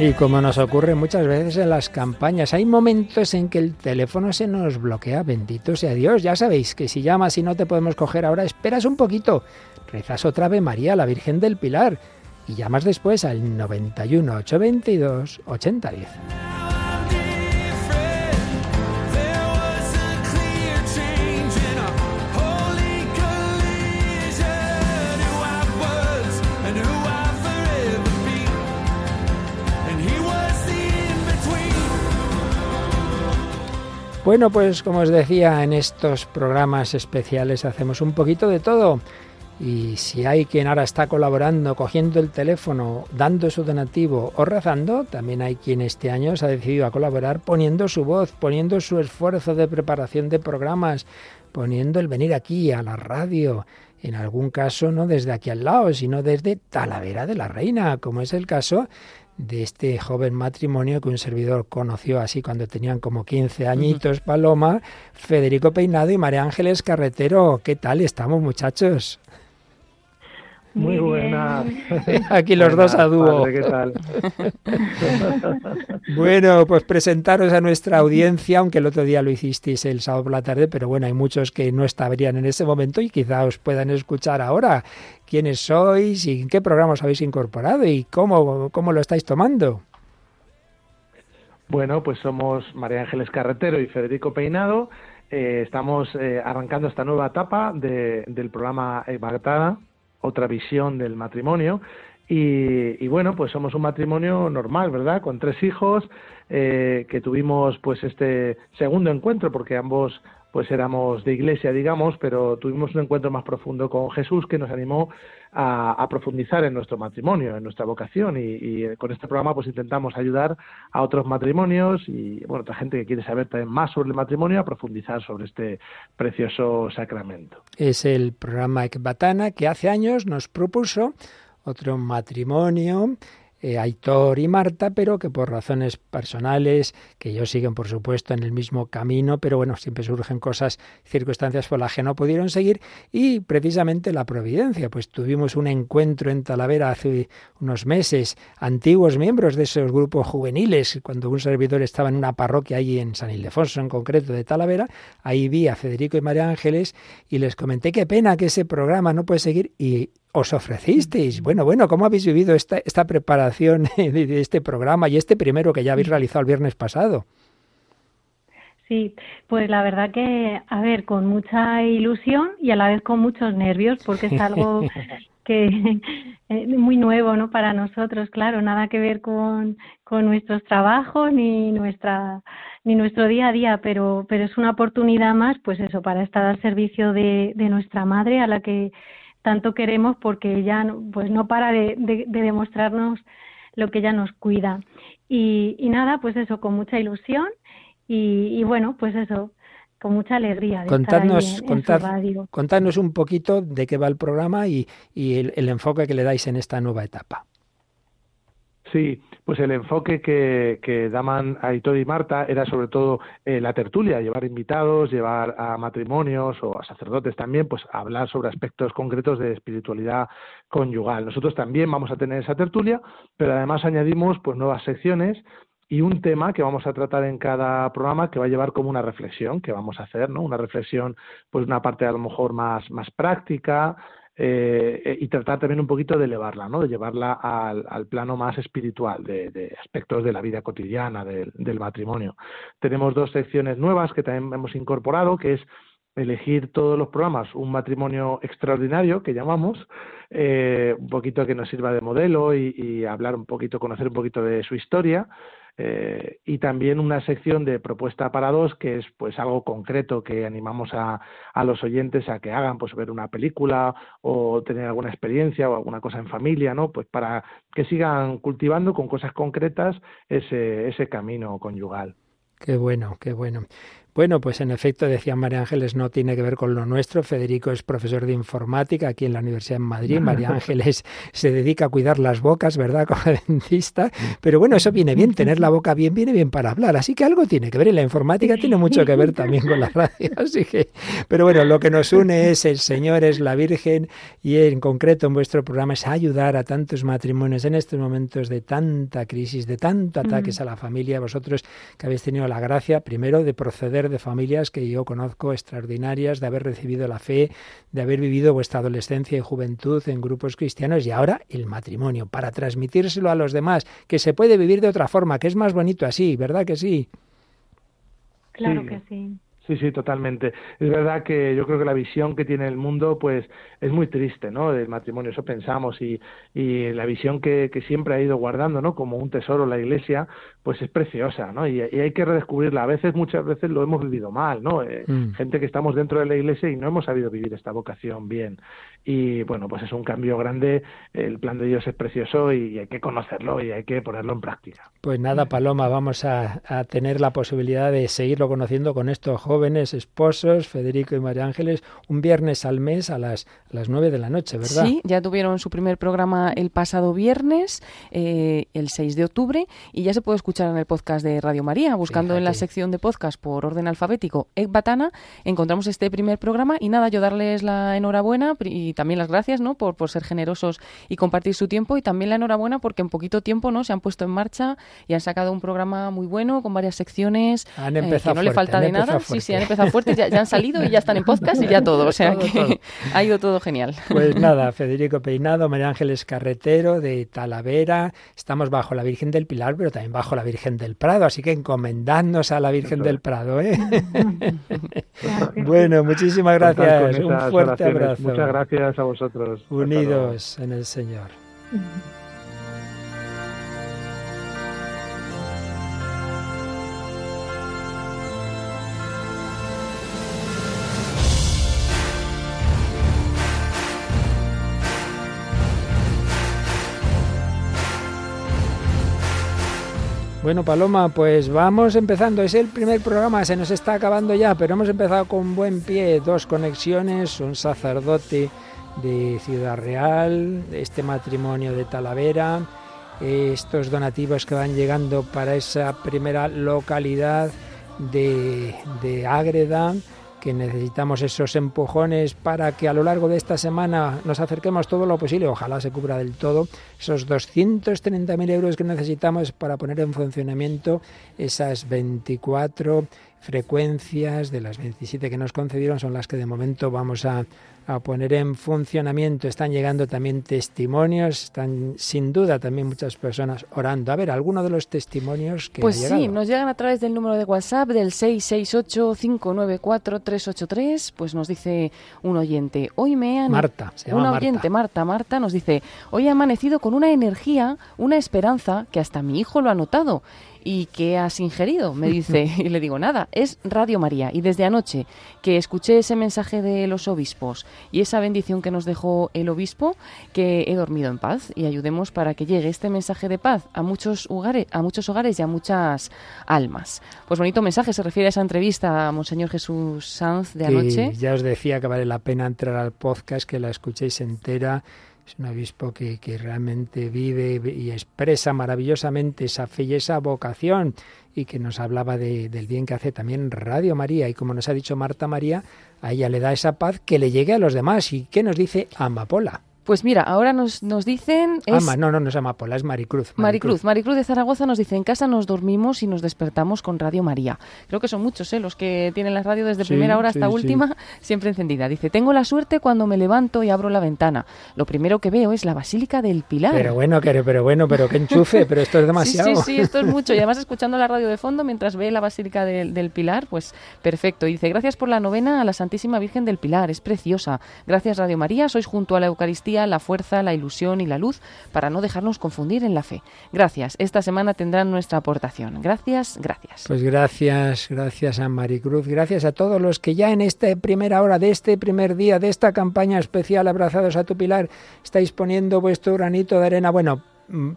Y como nos ocurre muchas veces en las campañas, hay momentos en que el teléfono se nos bloquea, bendito sea Dios. Ya sabéis que si llamas y no te podemos coger ahora, esperas un poquito, rezas otra vez María, la Virgen del Pilar, y llamas después al 91 822 8010. Bueno, pues como os decía, en estos programas especiales hacemos un poquito de todo. Y si hay quien ahora está colaborando, cogiendo el teléfono, dando su donativo o rezando, también hay quien este año se ha decidido a colaborar poniendo su voz, poniendo su esfuerzo de preparación de programas, poniendo el venir aquí a la radio, en algún caso no desde aquí al lado, sino desde Talavera de la Reina, como es el caso de este joven matrimonio que un servidor conoció así cuando tenían como 15 añitos, Paloma, Federico Peinado y María Ángeles Carretero. ¿Qué tal estamos, muchachos? Muy buenas. Aquí los dos a dúo. Padre, ¿Qué tal? Bueno, pues presentaros a nuestra audiencia, aunque el otro día lo hicisteis el sábado por la tarde, pero bueno, hay muchos que no estarían en ese momento y quizá os puedan escuchar ahora. ¿Quiénes sois y en qué programas habéis incorporado y cómo, cómo lo estáis tomando? Bueno, pues somos María Ángeles Carretero y Federico Peinado. Eh, estamos eh, arrancando esta nueva etapa de- del programa Embarcada, otra visión del matrimonio. Y, bueno, pues somos un matrimonio normal, ¿verdad? Con tres hijos, eh, que tuvimos pues este segundo encuentro, porque ambos pues éramos de iglesia, digamos, pero tuvimos un encuentro más profundo con Jesús que nos animó a, profundizar en nuestro matrimonio, en nuestra vocación y, y con este programa pues intentamos ayudar a otros matrimonios y bueno, otra gente que quiere saber también más sobre el matrimonio a profundizar sobre este precioso sacramento. Es el programa Ecbatana que hace años nos propuso otro matrimonio, eh, Aitor y Marta, pero que por razones personales, que ellos siguen por supuesto en el mismo camino, pero bueno, siempre surgen cosas, circunstancias por las que no pudieron seguir y precisamente la providencia, pues tuvimos un encuentro en Talavera hace unos meses, antiguos miembros de esos grupos juveniles, cuando un servidor estaba en una parroquia allí en San Ildefonso en concreto de Talavera, ahí vi a Federico y María Ángeles y les comenté qué pena que ese programa no puede seguir y os ofrecisteis. Bueno, bueno, ¿cómo habéis vivido esta, esta preparación de, este programa y este primero que ya habéis realizado el viernes pasado? Sí, pues la verdad que, a ver, con mucha ilusión y a la vez con muchos nervios, porque es algo que es muy nuevo, ¿no? Para nosotros, claro, nada que ver con, con nuestros trabajos ni nuestra ni nuestro día a día, pero pero es una oportunidad más, pues eso, para estar al servicio de, de nuestra madre, a la que tanto queremos, porque ella, no- pues no para de, de, de demostrarnos lo que ella nos cuida. Y, y nada, pues eso, con mucha ilusión y, y bueno, pues eso, con mucha alegría de Contadnos, estar en, radio. contadnos un poquito de qué va el programa y, y el, el enfoque que le dais en esta nueva etapa. Sí, pues el enfoque que, que daban Aitor y Marta era sobre todo eh, la tertulia, llevar invitados, llevar a matrimonios o a sacerdotes también, pues hablar sobre aspectos concretos de espiritualidad conyugal. Nosotros también vamos a tener esa tertulia, pero además añadimos pues nuevas secciones y un tema que vamos a tratar en cada programa que va a llevar como una reflexión que vamos a hacer, ¿no? Una reflexión, pues una parte a lo mejor más, más práctica, eh, eh, y tratar también un poquito de elevarla, ¿no? De llevarla al, al plano más espiritual, de, de aspectos de la vida cotidiana, del, del matrimonio. Tenemos dos secciones nuevas que también hemos incorporado, que es elegir todos los programas un matrimonio extraordinario que llamamos eh, un poquito que nos sirva de modelo y hablar un poquito conocer un poquito de su historia eh, y también una sección de propuesta para dos que es pues algo concreto que animamos a, a los oyentes a que hagan pues ver una película o tener alguna experiencia o alguna cosa en familia no pues para que sigan cultivando con cosas concretas ese ese camino conyugal Qué bueno, qué bueno. Bueno, pues en efecto, decía María Ángeles, no tiene que ver con lo nuestro. Federico es profesor de informática aquí en la Universidad de Madrid. María Ángeles se dedica a cuidar las bocas, ¿verdad? Como dentista. Pero bueno, eso viene bien, tener la boca bien, viene bien para hablar. Así que algo tiene que ver. Y la informática tiene mucho que ver también con la radio. Así que, pero bueno, lo que nos une es el Señor, es la Virgen. Y en concreto en vuestro programa es ayudar a tantos matrimonios en estos momentos de tanta crisis, de tanto ataques a la familia. Vosotros que habéis tenido la gracia, primero, de proceder de familias que yo conozco extraordinarias, de haber recibido la fe, de haber vivido vuestra adolescencia y juventud en grupos cristianos y ahora el matrimonio, para transmitírselo a los demás, que se puede vivir de otra forma, que es más bonito así, ¿verdad que sí? Claro Sí. que sí. Sí, sí, totalmente. Es verdad que yo creo que la visión que tiene el mundo, pues, es muy triste, ¿no? Del matrimonio, eso pensamos, y, y la visión que, que siempre ha ido guardando, ¿no? Como un tesoro la Iglesia, pues es preciosa, ¿no? Y, y hay que redescubrirla. A veces, muchas veces lo hemos vivido mal, ¿no? Eh, Mm. Gente que estamos dentro de la Iglesia y no hemos sabido vivir esta vocación bien. Y bueno, pues es un cambio grande. El plan de Dios es precioso y hay que conocerlo y hay que ponerlo en práctica. Pues nada, Paloma, vamos a, a tener la posibilidad de seguirlo conociendo con estos jóvenes esposos, Federico y María Ángeles, un viernes al mes a las, a las 9 de la noche, ¿verdad? Sí, ya tuvieron su primer programa el pasado viernes, eh, el 6 de octubre, y ya se puede escuchar en el podcast de Radio María. Buscando en la sección de podcast por orden alfabético Ecbatana, encontramos este primer programa. Y nada, yo darles la enhorabuena y también las gracias ¿no? por, por ser generosos y compartir su tiempo. Y también la enhorabuena porque en poquito tiempo no se han puesto en marcha y han sacado un programa muy bueno con varias secciones. Han eh, empezado que no le falta de nada. Sí. Sí, han empezado fuertes, ya, ya han salido y ya están en podcast y ya todo. O sea Todo, que todo. ha ido todo genial. Pues nada, Federico Peinado, María Ángeles Carretero de Talavera, estamos bajo la Virgen del Pilar, pero también bajo la Virgen del Prado, así que encomendadnos a la Virgen del Prado, ¿eh? bueno, muchísimas gracias, un fuerte oraciones. abrazo. Muchas gracias a vosotros. Unidos en el Señor. Bueno, Paloma, pues vamos empezando. Es el primer programa, se nos está acabando ya, pero hemos empezado con buen pie. Dos conexiones, un sacerdote de Ciudad Real, este matrimonio de Talavera, estos donativos que van llegando para esa primera localidad de, de Ágreda, que necesitamos esos empujones para que a lo largo de esta semana nos acerquemos todo lo posible, ojalá se cubra del todo, esos 230.000 euros que necesitamos para poner en funcionamiento esas 24 frecuencias de las 27 que nos concedieron son las que de momento vamos a, a poner en funcionamiento. Están llegando también testimonios, están sin duda también muchas personas orando. A ver, alguno de los testimonios que Pues sí, nos llegan a través del número de WhatsApp del 668-594-383. Pues nos dice un oyente, hoy me han... Marta, se llama Una Marta. oyente, Marta, Marta nos dice, hoy he amanecido con una energía, una esperanza, que hasta mi hijo lo ha notado. ¿Y qué has ingerido? Me dice, y le digo, nada, es Radio María. Y desde anoche que escuché ese mensaje de los obispos y esa bendición que nos dejó el obispo, que he dormido en paz y ayudemos para que llegue este mensaje de paz a muchos hogares, a muchos hogares y a muchas almas. Pues bonito mensaje, se refiere a esa entrevista a Monseñor Jesús Sanz de anoche. ya os decía que vale la pena entrar al podcast, que la escuchéis entera. Es un obispo que, que realmente vive y expresa maravillosamente esa fe y esa vocación y que nos hablaba de- del bien que hace también Radio María. Y como nos ha dicho Marta María, a ella le da esa paz que le llegue a los demás. ¿Y qué nos dice Amapola? Pues mira, ahora nos, nos dicen... es- Ama, no, no, no es Amapola, es Maricruz. Maricruz, Maricruz de Zaragoza nos dice, en casa nos dormimos y nos despertamos con Radio María. Creo que son muchos ¿eh? los que tienen la radio desde Sí, primera hora hasta sí, sí. última, siempre encendida. Dice, tengo la suerte cuando me levanto y abro la ventana. Lo primero que veo es la Basílica del Pilar. Pero bueno, que, pero bueno, pero que enchufe, pero esto es demasiado. Sí, sí, sí, esto es mucho. Y además escuchando la radio de fondo mientras ve la Basílica del, del Pilar, pues perfecto. Y dice, gracias por la novena a la Santísima Virgen del Pilar, es preciosa. Gracias Radio María, sois junto a la Eucaristía la fuerza, la ilusión y la luz para no dejarnos confundir en la fe. Gracias, esta semana tendrán nuestra aportación. Gracias, gracias. Pues gracias, gracias a Maricruz, gracias a todos los que ya en esta primera hora de este primer día de esta campaña especial Abrazados a tu Pilar estáis poniendo vuestro granito de arena. Bueno,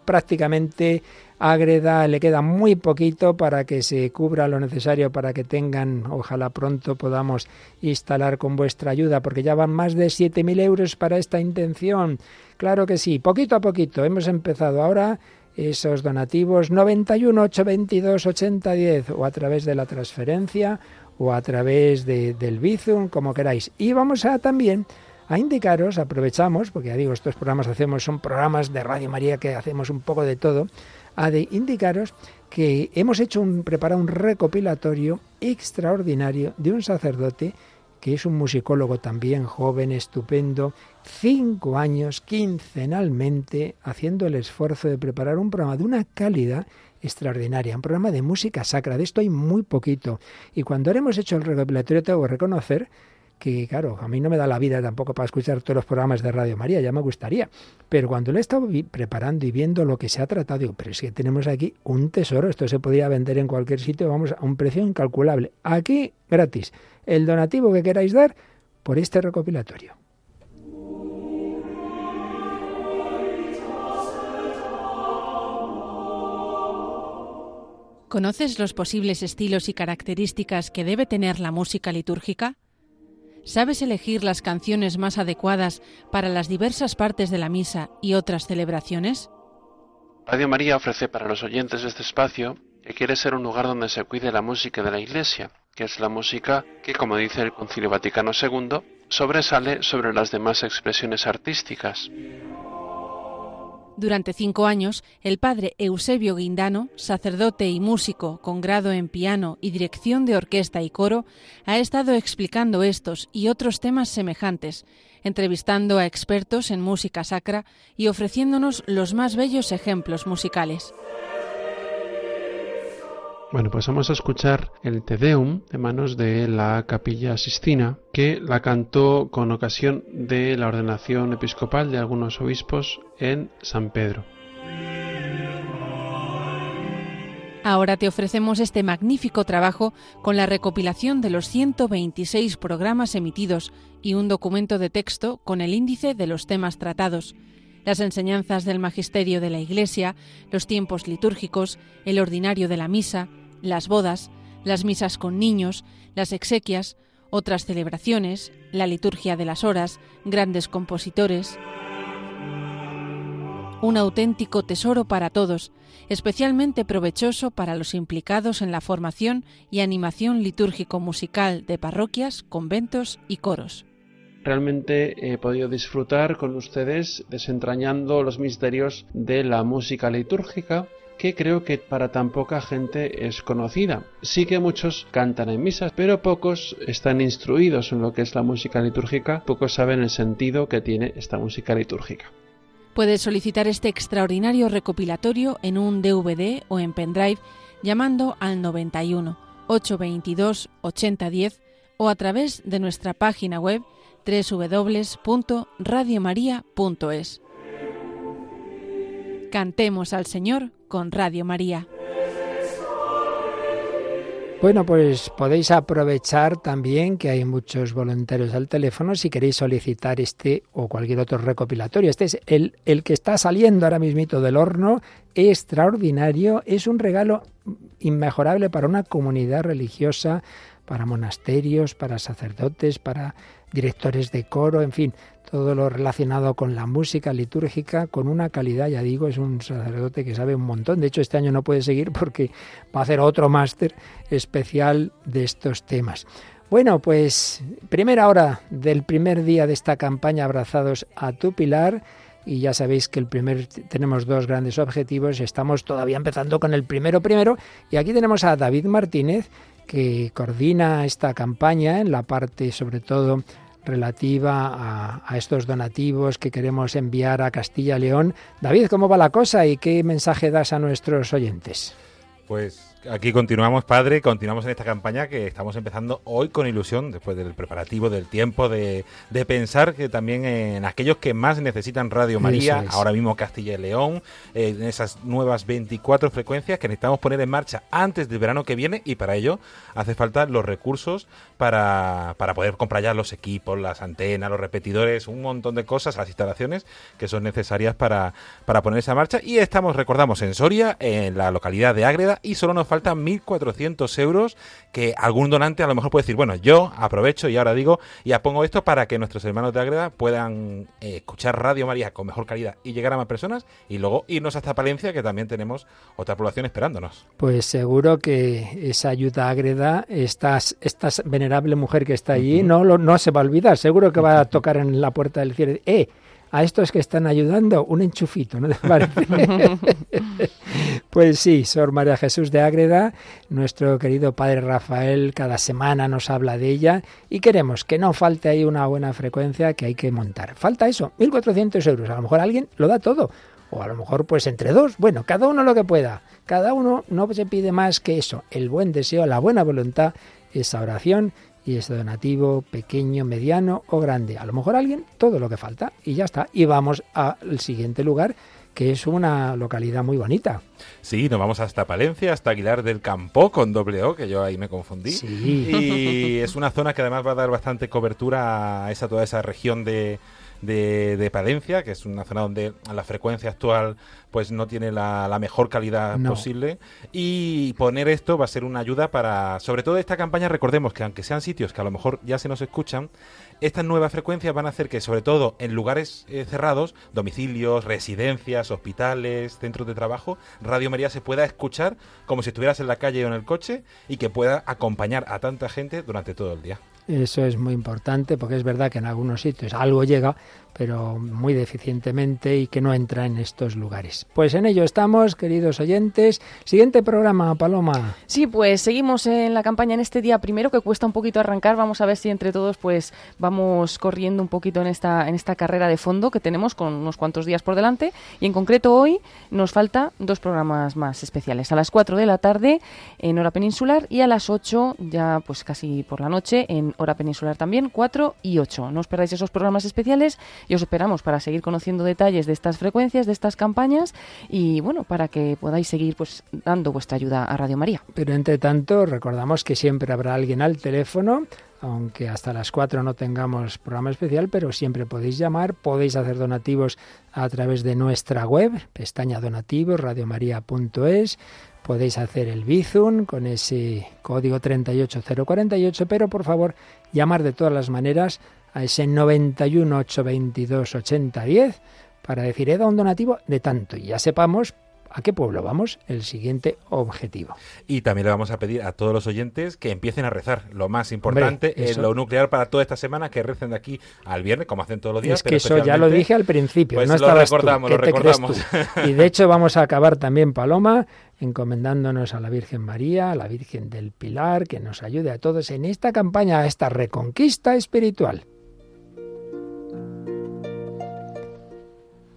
prácticamente Ágreda le queda muy poquito para que se cubra lo necesario para que tengan, ojalá pronto podamos instalar con vuestra ayuda, porque ya van más de 7.000 euros para esta intención. Claro que sí, poquito a poquito. Hemos empezado ahora esos donativos 91 822 8010 o a través de la transferencia o a través de, del Bizum, como queráis. Y vamos a también a indicaros, aprovechamos, porque ya digo, estos programas hacemos, son programas de Radio María que hacemos un poco de todo, a de indicaros que hemos hecho un, preparado un recopilatorio extraordinario de un sacerdote que es un musicólogo también joven, estupendo, cinco años quincenalmente haciendo el esfuerzo de preparar un programa de una calidad extraordinaria, un programa de música sacra. De esto hay muy poquito. Y cuando hemos hecho el recopilatorio, tengo que reconocer que claro, a mí no me da la vida tampoco para escuchar todos los programas de Radio María, ya me gustaría, pero cuando lo he estado preparando y viendo lo que se ha tratado, digo, pero es que tenemos aquí un tesoro, esto se podía vender en cualquier sitio, vamos, a un precio incalculable. Aquí, gratis, el donativo que queráis dar por este recopilatorio. ¿Conoces los posibles estilos y características que debe tener la música litúrgica? ¿Sabes elegir las canciones más adecuadas para las diversas partes de la misa y otras celebraciones? Radio María ofrece para los oyentes de este espacio que quiere ser un lugar donde se cuide la música de la Iglesia, que es la música que, como dice el Concilio Vaticano II, sobresale sobre las demás expresiones artísticas. Durante cinco años, el padre Eusebio Guindano, sacerdote y músico con grado en piano y dirección de orquesta y coro, ha estado explicando estos y otros temas semejantes, entrevistando a expertos en música sacra y ofreciéndonos los más bellos ejemplos musicales. Bueno, pues vamos a escuchar el Te Deum de manos de la Capilla Sistina, que la cantó con ocasión de la ordenación episcopal de algunos obispos en San Pedro. Ahora te ofrecemos este magnífico trabajo con la recopilación de los 126 programas emitidos y un documento de texto con el índice de los temas tratados las enseñanzas del magisterio de la Iglesia, los tiempos litúrgicos, el ordinario de la misa, las bodas, las misas con niños, las exequias, otras celebraciones, la liturgia de las horas, grandes compositores. Un auténtico tesoro para todos, especialmente provechoso para los implicados en la formación y animación litúrgico-musical de parroquias, conventos y coros realmente he podido disfrutar con ustedes desentrañando los misterios de la música litúrgica que creo que para tan poca gente es conocida. Sí que muchos cantan en misas, pero pocos están instruidos en lo que es la música litúrgica, pocos saben el sentido que tiene esta música litúrgica. Puedes solicitar este extraordinario recopilatorio en un DVD o en pendrive llamando al 91 822 8010 o a través de nuestra página web www.radiomaria.es. Cantemos al Señor con Radio María. Bueno, pues podéis aprovechar también que hay muchos voluntarios al teléfono si queréis solicitar este o cualquier otro recopilatorio. Este es el, el que está saliendo ahora mismito del horno, extraordinario, es un regalo inmejorable para una comunidad religiosa, para monasterios, para sacerdotes, para directores de coro, en fin, todo lo relacionado con la música litúrgica con una calidad, ya digo, es un sacerdote que sabe un montón. De hecho, este año no puede seguir porque va a hacer otro máster especial de estos temas. Bueno, pues primera hora del primer día de esta campaña Abrazados a tu Pilar y ya sabéis que el primer tenemos dos grandes objetivos, estamos todavía empezando con el primero primero y aquí tenemos a David Martínez que coordina esta campaña en la parte sobre todo relativa a, estos donativos que queremos enviar a Castilla y León. David, ¿cómo va la cosa y qué mensaje das a nuestros oyentes? Pues aquí continuamos, padre, continuamos en esta campaña que estamos empezando hoy con ilusión, después del preparativo, del tiempo, de, pensar que también en aquellos que más necesitan Radio María, ahora mismo Castilla y León, en esas nuevas 24 frecuencias que necesitamos poner en marcha antes del verano que viene y para ello hace falta los recursos para, para poder comprar ya los equipos, las antenas, los repetidores, un montón de cosas, las instalaciones que son necesarias para, para poner esa marcha. Y estamos, recordamos, en Soria, en la localidad de Ágreda, y solo nos faltan 1.400 euros que algún donante a lo mejor puede decir, bueno, yo aprovecho y ahora digo, y pongo esto para que nuestros hermanos de Ágreda puedan eh, escuchar Radio María con mejor calidad y llegar a más personas y luego irnos hasta Palencia, que también tenemos otra población esperándonos. Pues seguro que esa ayuda a Ágreda, esta, esta venerable mujer que está allí, no, no se va a olvidar, seguro que va a tocar en la puerta del cielo. ¡Eh! A estos que están ayudando un enchufito, ¿no te parece? pues sí, Sor María Jesús de Ágreda, nuestro querido Padre Rafael, cada semana nos habla de ella y queremos que no falte ahí una buena frecuencia que hay que montar. Falta eso, 1.400 euros, a lo mejor alguien lo da todo o a lo mejor pues entre dos, bueno, cada uno lo que pueda, cada uno no se pide más que eso, el buen deseo, la buena voluntad, esa oración y ese donativo pequeño, mediano o grande. A lo mejor alguien todo lo que falta y ya está. Y vamos al siguiente lugar que es una localidad muy bonita. Sí, nos vamos hasta Palencia, hasta Aguilar del Campo con doble O, que yo ahí me confundí. Sí. Y es una zona que además va a dar bastante cobertura a esa toda esa región de, de, de, Palencia, que es una zona donde la frecuencia actual pues no tiene la, la mejor calidad No. posible. Y poner esto va a ser una ayuda para sobre todo esta campaña. Recordemos que aunque sean sitios que a lo mejor ya se nos escuchan estas nuevas frecuencias van a hacer que sobre todo en lugares eh, cerrados domicilios residencias hospitales centros de trabajo Radio María se pueda escuchar como si estuvieras en la calle o en el coche y que pueda acompañar a tanta gente durante todo el día Eso es muy importante porque es verdad que en algunos sitios algo llega, pero muy deficientemente y que no entra en estos lugares. Pues en ello estamos, queridos oyentes. Siguiente programa, Paloma. Sí, pues seguimos en la campaña en este día primero que cuesta un poquito arrancar. Vamos a ver si entre todos pues vamos corriendo un poquito en esta en esta carrera de fondo que tenemos con unos cuantos días por delante y en concreto hoy nos falta dos programas más especiales. A las 4 de la tarde en hora peninsular y a las 8 ya pues casi por la noche en hora peninsular también 4 y 8. No os perdáis esos programas especiales y os esperamos para seguir conociendo detalles de estas frecuencias, de estas campañas y bueno, para que podáis seguir pues dando vuestra ayuda a Radio María. Pero entre tanto, recordamos que siempre habrá alguien al teléfono, aunque hasta las 4 no tengamos programa especial, pero siempre podéis llamar, podéis hacer donativos a través de nuestra web, pestaña donativos, radiomaria.es, podéis hacer el Bizum con ese código 38048, pero por favor, llamar de todas las maneras a ese 91 822 8010 para decir, he dado un donativo de tanto y ya sepamos a qué pueblo vamos, el siguiente objetivo. Y también le vamos a pedir a todos los oyentes que empiecen a rezar. Lo más importante Hombre, es lo nuclear para toda esta semana, que recen de aquí al viernes, como hacen todos los días. Es que pero eso ya lo dije al principio, Pues no lo estabas tú. recordamos, ¿Qué lo recordamos. tú? Y de hecho vamos a acabar también, Paloma, encomendándonos a la Virgen María, a la Virgen del Pilar, que nos ayude a todos en esta campaña, a esta reconquista espiritual.